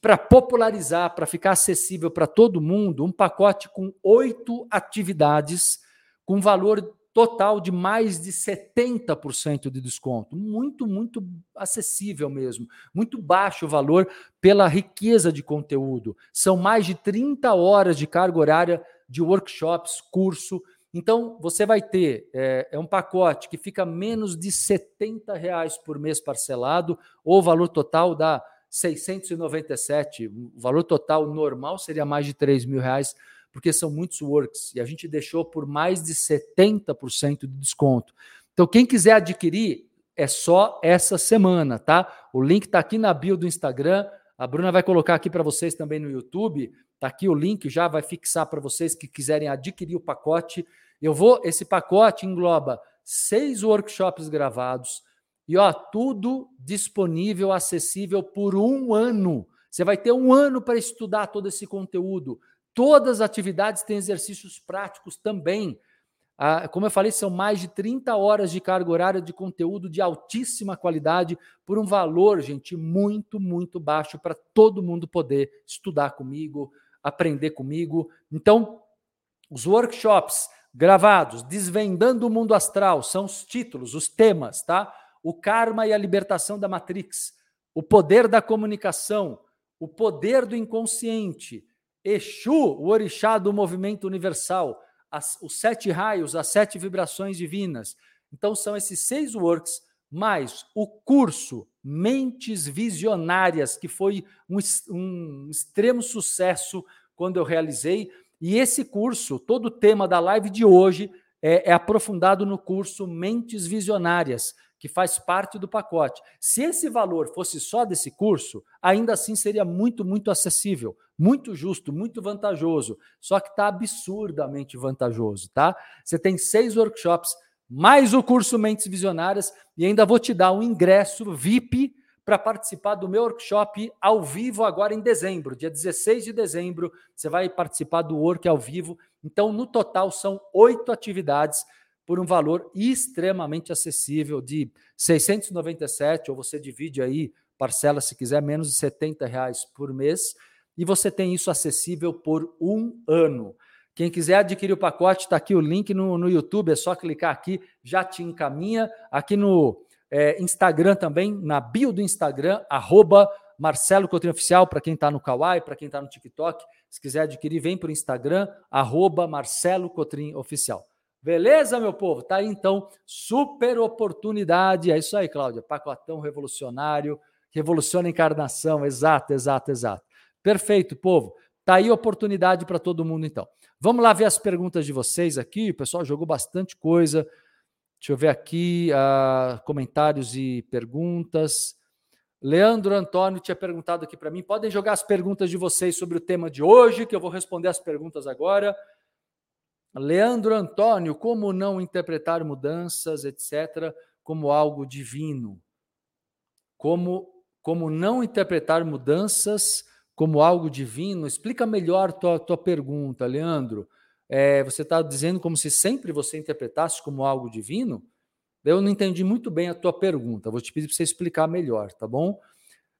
para popularizar, para ficar acessível para todo mundo, um pacote com oito atividades com valor total de mais de 70% de desconto. Muito, muito acessível mesmo. Muito baixo o valor pela riqueza de conteúdo. São mais de 30 horas de carga horária de workshops, curso. Então, você vai ter é, é um pacote que fica menos de 70 reais por mês parcelado, ou o valor total dá 697. O valor total normal seria mais de 3 mil reais porque são muitos works e a gente deixou por mais de 70% de desconto. Então, quem quiser adquirir, é só essa semana, tá? O link está aqui na bio do Instagram. A Bruna vai colocar aqui para vocês também no YouTube. Está aqui o link, já vai fixar para vocês que quiserem adquirir o pacote. Eu vou, esse pacote engloba seis workshops gravados e ó, tudo disponível, acessível por um ano. Você vai ter um ano para estudar todo esse conteúdo. Todas as atividades têm exercícios práticos também. Ah, como eu falei, são mais de 30 horas de carga horária de conteúdo de altíssima qualidade por um valor, gente, muito, muito baixo para todo mundo poder estudar comigo, aprender comigo. Então, os workshops gravados, Desvendando o Mundo Astral, são os títulos, os temas, tá? O karma e a libertação da Matrix, o poder da comunicação, o poder do inconsciente, Exu, o orixá do movimento universal, as, os sete raios, as sete vibrações divinas. Então, são esses seis works, mais o curso Mentes Visionárias, que foi um, um extremo sucesso quando eu realizei. E esse curso, todo o tema da live de hoje, é, é aprofundado no curso Mentes Visionárias, que faz parte do pacote. Se esse valor fosse só desse curso, ainda assim seria muito, muito acessível, muito justo, muito vantajoso. Só que está absurdamente vantajoso, tá? Você tem seis workshops, mais o curso Mentes Visionárias, e ainda vou te dar um ingresso VIP para participar do meu workshop ao vivo agora em dezembro, dia 16 de dezembro. Você vai participar do work ao vivo. Então, no total, são oito atividades por um valor extremamente acessível de 697, ou você divide aí, parcela se quiser, menos de 70 reais por mês, e você tem isso acessível por um ano. Quem quiser adquirir o pacote, está aqui o link no, no YouTube, é só clicar aqui, já te encaminha. Aqui no é, Instagram também, na bio do Instagram, arroba Marcelo Coutinho Oficial, para quem está no Kawaii, para quem está no TikTok. Se quiser adquirir, vem para o Instagram, arroba Marcelo Cotrim Oficial. Beleza, meu povo? Tá aí então, super oportunidade. É isso aí, Cláudia. Pacotão revolucionário, revoluciona a encarnação. Exato, exato, exato. Perfeito, povo. Tá aí oportunidade para todo mundo, então. Vamos lá ver as perguntas de vocês aqui. O pessoal jogou bastante coisa. Deixa eu ver aqui uh, comentários e perguntas. Leandro Antônio tinha perguntado aqui para mim. Podem jogar as perguntas de vocês sobre o tema de hoje, que eu vou responder as perguntas agora. Leandro Antônio, como não interpretar mudanças, etc., como algo divino? Como, como não interpretar mudanças como algo divino? Explica melhor tua, tua pergunta, Leandro. É, você está dizendo como se sempre você interpretasse como algo divino? Eu não entendi muito bem a tua pergunta. Vou te pedir para você explicar melhor, tá bom?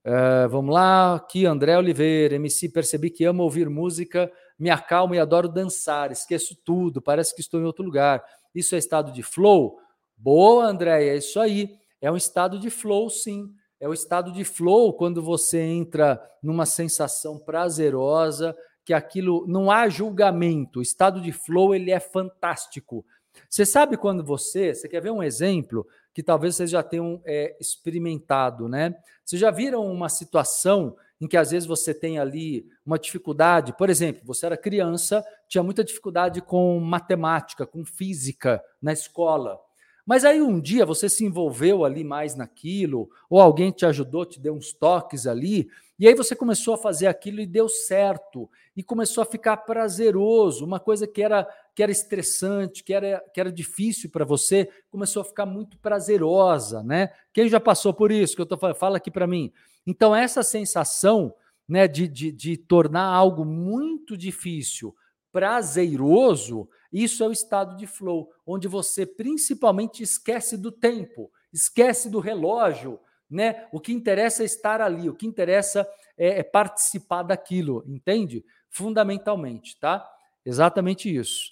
É, vamos lá, aqui André Oliveira, MC, percebi que amo ouvir música me acalmo e adoro dançar, esqueço tudo, parece que estou em outro lugar. Isso é estado de flow? Boa, Andréia, é isso aí. É um estado de flow, sim. É o estado de flow quando você entra numa sensação prazerosa, que aquilo não há julgamento. O estado de flow ele é fantástico. Você sabe quando você, você quer ver um exemplo que talvez vocês já tenham é, experimentado, né? Vocês já viram uma situação em que às vezes você tem ali uma dificuldade. Por exemplo, você era criança, tinha muita dificuldade com matemática, com física na escola. Mas aí um dia você se envolveu ali mais naquilo, ou alguém te ajudou, te deu uns toques ali, e aí você começou a fazer aquilo e deu certo, e começou a ficar prazeroso, uma coisa que era que era estressante, que era, que era difícil para você, começou a ficar muito prazerosa, né? Quem já passou por isso que eu tô falando? Fala aqui para mim. Então, essa sensação né, de, de, de tornar algo muito difícil prazeroso, isso é o estado de flow, onde você principalmente esquece do tempo, esquece do relógio, né? O que interessa é estar ali, o que interessa é, é participar daquilo, entende? Fundamentalmente, tá? Exatamente isso.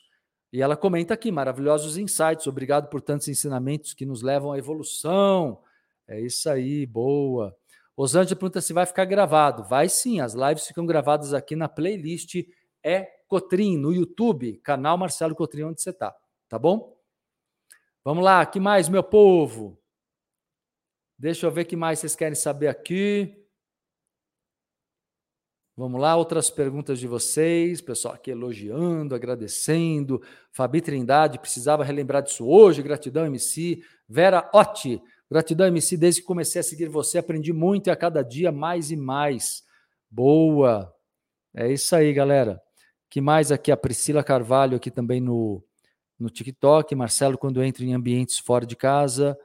E ela comenta aqui, maravilhosos insights, obrigado por tantos ensinamentos que nos levam à evolução. É isso aí, boa. Osângela pergunta se vai ficar gravado. Vai sim, as lives ficam gravadas aqui na playlist É Cotrim, no YouTube, canal Marcelo Cotrim, onde você está. Tá bom? Vamos lá, que mais, meu povo? Deixa eu ver que mais vocês querem saber aqui. Vamos lá, outras perguntas de vocês. Pessoal aqui elogiando, agradecendo. Fabi Trindade, precisava relembrar disso hoje. Gratidão, MC. Vera Otti, Gratidão, MC, desde que comecei a seguir você, aprendi muito e a cada dia mais e mais. Boa! É isso aí, galera. Que mais aqui? A Priscila Carvalho aqui também no, no TikTok. Marcelo, quando entra em ambientes fora de casa,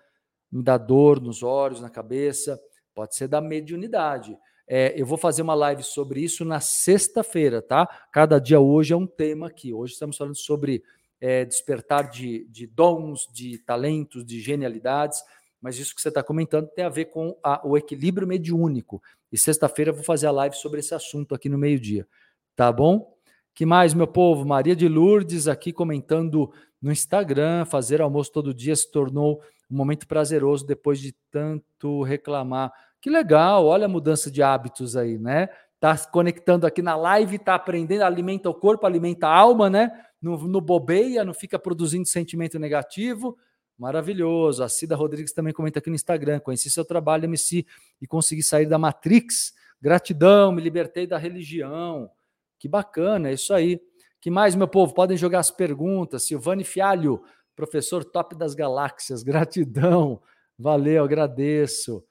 me dá dor nos olhos, na cabeça. Pode ser da mediunidade. É, eu vou fazer uma live sobre isso na sexta-feira, tá? Cada dia hoje é um tema aqui. Hoje estamos falando sobre é, despertar de, de dons, de talentos, de genialidades mas isso que você está comentando tem a ver com a, o equilíbrio mediúnico. E sexta-feira eu vou fazer a live sobre esse assunto aqui no meio-dia. Tá bom? Que mais, meu povo? Maria de Lourdes aqui comentando no Instagram: fazer almoço todo dia se tornou um momento prazeroso depois de tanto reclamar. Que legal, olha a mudança de hábitos aí, né? Tá conectando aqui na live, tá aprendendo, alimenta o corpo, alimenta a alma, né? não, não bobeia, não fica produzindo sentimento negativo. Maravilhoso. A Cida Rodrigues também comenta aqui no Instagram. Conheci seu trabalho, MC, e consegui sair da Matrix. Gratidão, me libertei da religião. Que bacana, é isso aí. Que mais, meu povo? Podem jogar as perguntas. Silvane Fialho, professor top das galáxias. [LAUGHS] Gratidão. Valeu, agradeço.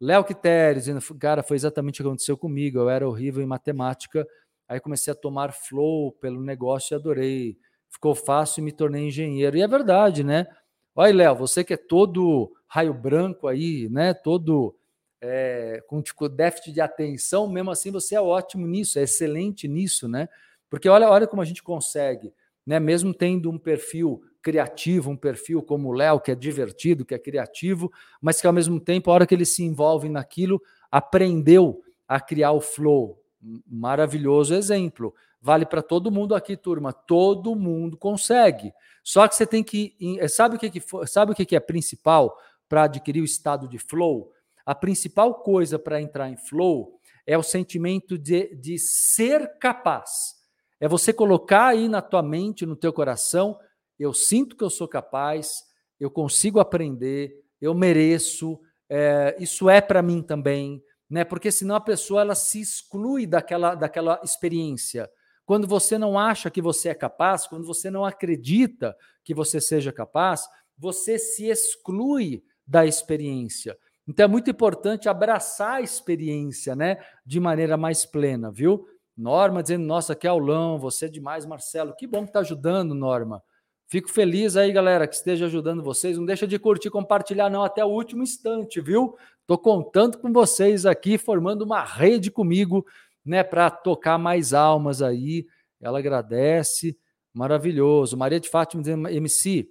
Léo Quitério, cara, foi exatamente o que aconteceu comigo. Eu era horrível em matemática, aí comecei a tomar flow pelo negócio e adorei. Ficou fácil e me tornei engenheiro. E é verdade, né? Olha, Léo, você que é todo raio branco aí, né? Todo é, com tipo, déficit de atenção, mesmo assim você é ótimo nisso, é excelente nisso, né? Porque olha, olha como a gente consegue, né? Mesmo tendo um perfil criativo, um perfil como o Léo, que é divertido, que é criativo, mas que ao mesmo tempo, a hora que ele se envolve naquilo, aprendeu a criar o flow. Maravilhoso exemplo. Vale para todo mundo aqui, turma. Todo mundo consegue. Só que você tem que. Sabe o que, que, sabe o que, que é principal para adquirir o estado de flow? A principal coisa para entrar em flow é o sentimento de, de ser capaz. É você colocar aí na tua mente, no teu coração, eu sinto que eu sou capaz, eu consigo aprender, eu mereço, é, isso é para mim também, né? Porque senão a pessoa ela se exclui daquela, daquela experiência. Quando você não acha que você é capaz, quando você não acredita que você seja capaz, você se exclui da experiência. Então é muito importante abraçar a experiência, né, de maneira mais plena, viu? Norma dizendo: "Nossa, que aulão, você é demais, Marcelo". Que bom que está ajudando, Norma. Fico feliz aí, galera, que esteja ajudando vocês. Não deixa de curtir, compartilhar, não, até o último instante, viu? Tô contando com vocês aqui, formando uma rede comigo, né, para tocar mais almas aí. Ela agradece, maravilhoso. Maria de Fátima dizendo, MC,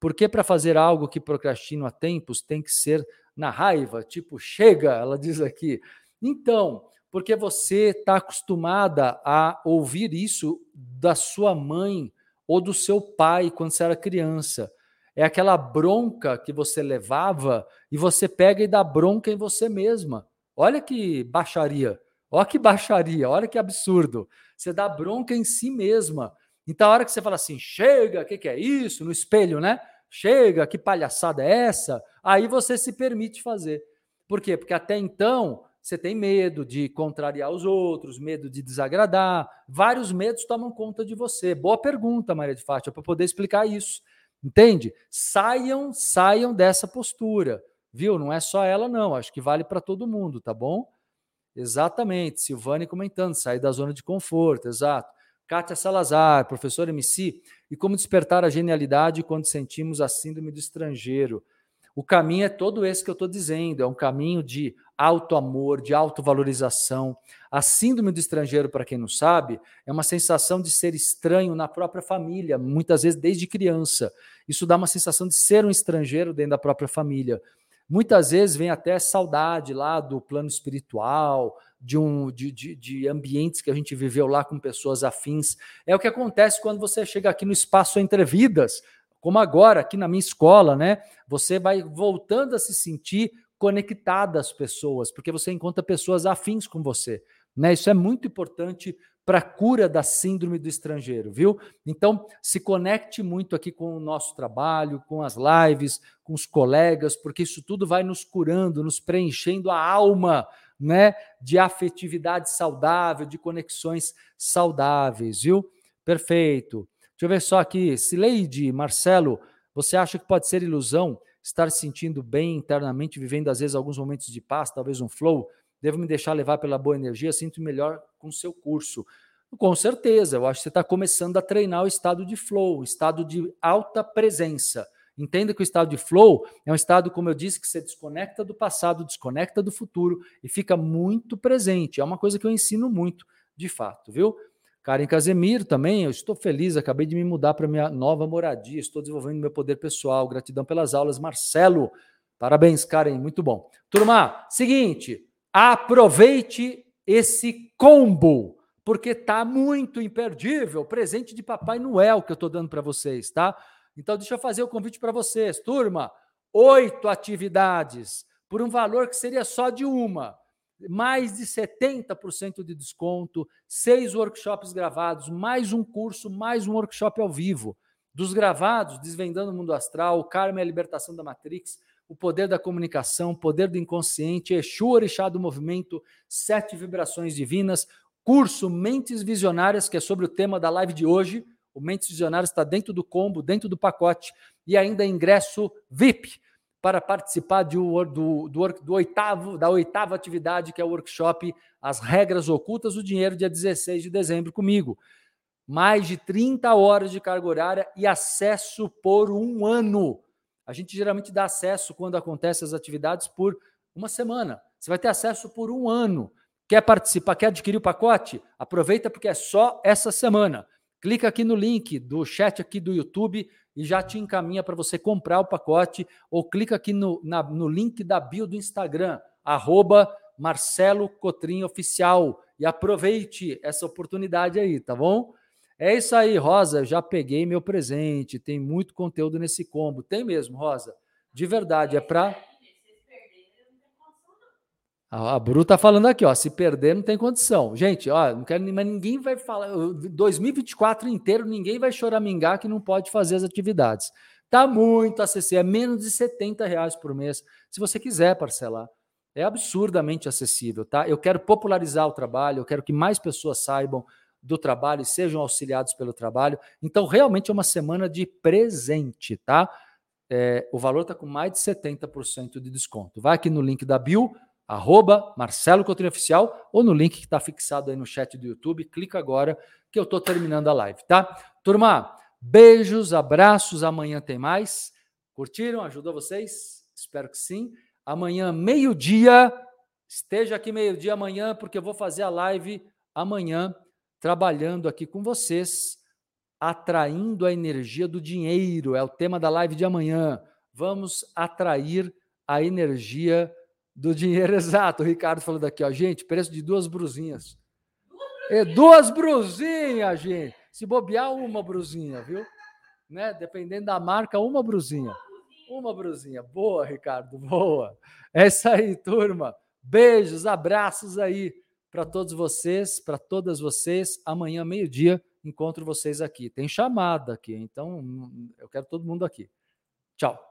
por que para fazer algo que procrastino há tempos tem que ser na raiva? Tipo, chega, ela diz aqui. Então, porque você está acostumada a ouvir isso da sua mãe ou do seu pai quando você era criança. É aquela bronca que você levava e você pega e dá bronca em você mesma. Olha que baixaria. Olha que baixaria, olha que absurdo. Você dá bronca em si mesma. Então, a hora que você fala assim, chega, o que, que é isso? No espelho, né? Chega, que palhaçada é essa? Aí você se permite fazer. Por quê? Porque até então você tem medo de contrariar os outros, medo de desagradar. Vários medos tomam conta de você. Boa pergunta, Maria de Fátima, para poder explicar isso. Entende? Saiam, saiam dessa postura. Viu? Não é só ela, não. Acho que vale para todo mundo, tá bom? Exatamente. Silvane comentando, sair da zona de conforto, exato. Kátia Salazar, professor MC, e como despertar a genialidade quando sentimos a síndrome do estrangeiro. O caminho é todo esse que eu estou dizendo, é um caminho de alto amor, de autovalorização. A síndrome do estrangeiro, para quem não sabe, é uma sensação de ser estranho na própria família, muitas vezes desde criança. Isso dá uma sensação de ser um estrangeiro dentro da própria família. Muitas vezes vem até saudade lá do plano espiritual, de, um, de, de, de, ambientes que a gente viveu lá com pessoas afins. É o que acontece quando você chega aqui no espaço entre vidas como agora aqui na minha escola, né? Você vai voltando a se sentir conectada às pessoas, porque você encontra pessoas afins com você, né? Isso é muito importante para a cura da síndrome do estrangeiro, viu? Então, se conecte muito aqui com o nosso trabalho, com as lives, com os colegas, porque isso tudo vai nos curando, nos preenchendo a alma, né? De afetividade saudável, de conexões saudáveis, viu? Perfeito. Deixa eu ver só aqui. Sileide, Marcelo, você acha que pode ser ilusão estar se sentindo bem internamente, vivendo às vezes alguns momentos de paz, talvez um flow? Devo me deixar levar pela boa energia, sinto melhor com o seu curso. Com certeza, eu acho que você está começando a treinar o estado de flow, o estado de alta presença. Entenda que o estado de flow é um estado, como eu disse, que você desconecta do passado, desconecta do futuro e fica muito presente. É uma coisa que eu ensino muito, de fato, viu? Karen Casemiro também, eu estou feliz, acabei de me mudar para minha nova moradia, estou desenvolvendo meu poder pessoal, gratidão pelas aulas, Marcelo. Parabéns, Karen, muito bom. Turma, seguinte, aproveite esse combo, porque tá muito imperdível, presente de Papai Noel que eu estou dando para vocês, tá? Então deixa eu fazer o convite para vocês, turma. Oito atividades por um valor que seria só de uma. Mais de 70% de desconto, seis workshops gravados, mais um curso, mais um workshop ao vivo. Dos gravados, Desvendando o Mundo Astral, o Karma e a Libertação da Matrix, o poder da comunicação, poder do inconsciente, Exu Orixá do Movimento, Sete Vibrações Divinas, curso Mentes Visionárias, que é sobre o tema da live de hoje. O Mentes Visionárias está dentro do combo, dentro do pacote, e ainda ingresso VIP para participar de, do, do, do, oitavo, da oitava atividade, que é o workshop As Regras Ocultas do Dinheiro, dia 16 de dezembro, comigo. Mais de 30 horas de carga horária e acesso por um ano. A gente geralmente dá acesso, quando acontecem as atividades, por uma semana. Você vai ter acesso por um ano. Quer participar, quer adquirir o pacote? Aproveita porque é só essa semana. Clica aqui no link do chat aqui do YouTube e já te encaminha para você comprar o pacote, ou clica aqui no, na, no link da bio do Instagram, arroba Marcelo Cotrim Oficial, e aproveite essa oportunidade aí, tá bom? É isso aí, Rosa. Já peguei meu presente. Tem muito conteúdo nesse combo. Tem mesmo, Rosa. De verdade, é para. A Bru tá falando aqui, ó. Se perder, não tem condição. Gente, ó, não quero mas ninguém vai falar. 2024 inteiro, ninguém vai choramingar que não pode fazer as atividades. Tá muito acessível, é menos de 70 reais por mês. Se você quiser parcelar, é absurdamente acessível, tá? Eu quero popularizar o trabalho, eu quero que mais pessoas saibam do trabalho e sejam auxiliados pelo trabalho. Então, realmente é uma semana de presente, tá? É, o valor está com mais de 70% de desconto. Vai aqui no link da Bill, arroba Marcelo Coutinho Oficial, ou no link que está fixado aí no chat do YouTube. Clica agora que eu estou terminando a live, tá? Turma, beijos, abraços. Amanhã tem mais. Curtiram? Ajudou vocês? Espero que sim. Amanhã, meio-dia, esteja aqui meio-dia amanhã, porque eu vou fazer a live amanhã trabalhando aqui com vocês, atraindo a energia do dinheiro. É o tema da live de amanhã. Vamos atrair a energia do dinheiro [LAUGHS] exato. O Ricardo falou daqui, ó, gente, preço de duas brusinhas. É, duas brusinhas, gente. Se bobear, uma brusinha, viu? Né? Dependendo da marca, uma brusinha. Uma brusinha. Boa, Ricardo, boa. É isso aí, turma. Beijos, abraços aí para todos vocês, para todas vocês. Amanhã, meio-dia, encontro vocês aqui. Tem chamada aqui, então eu quero todo mundo aqui. Tchau.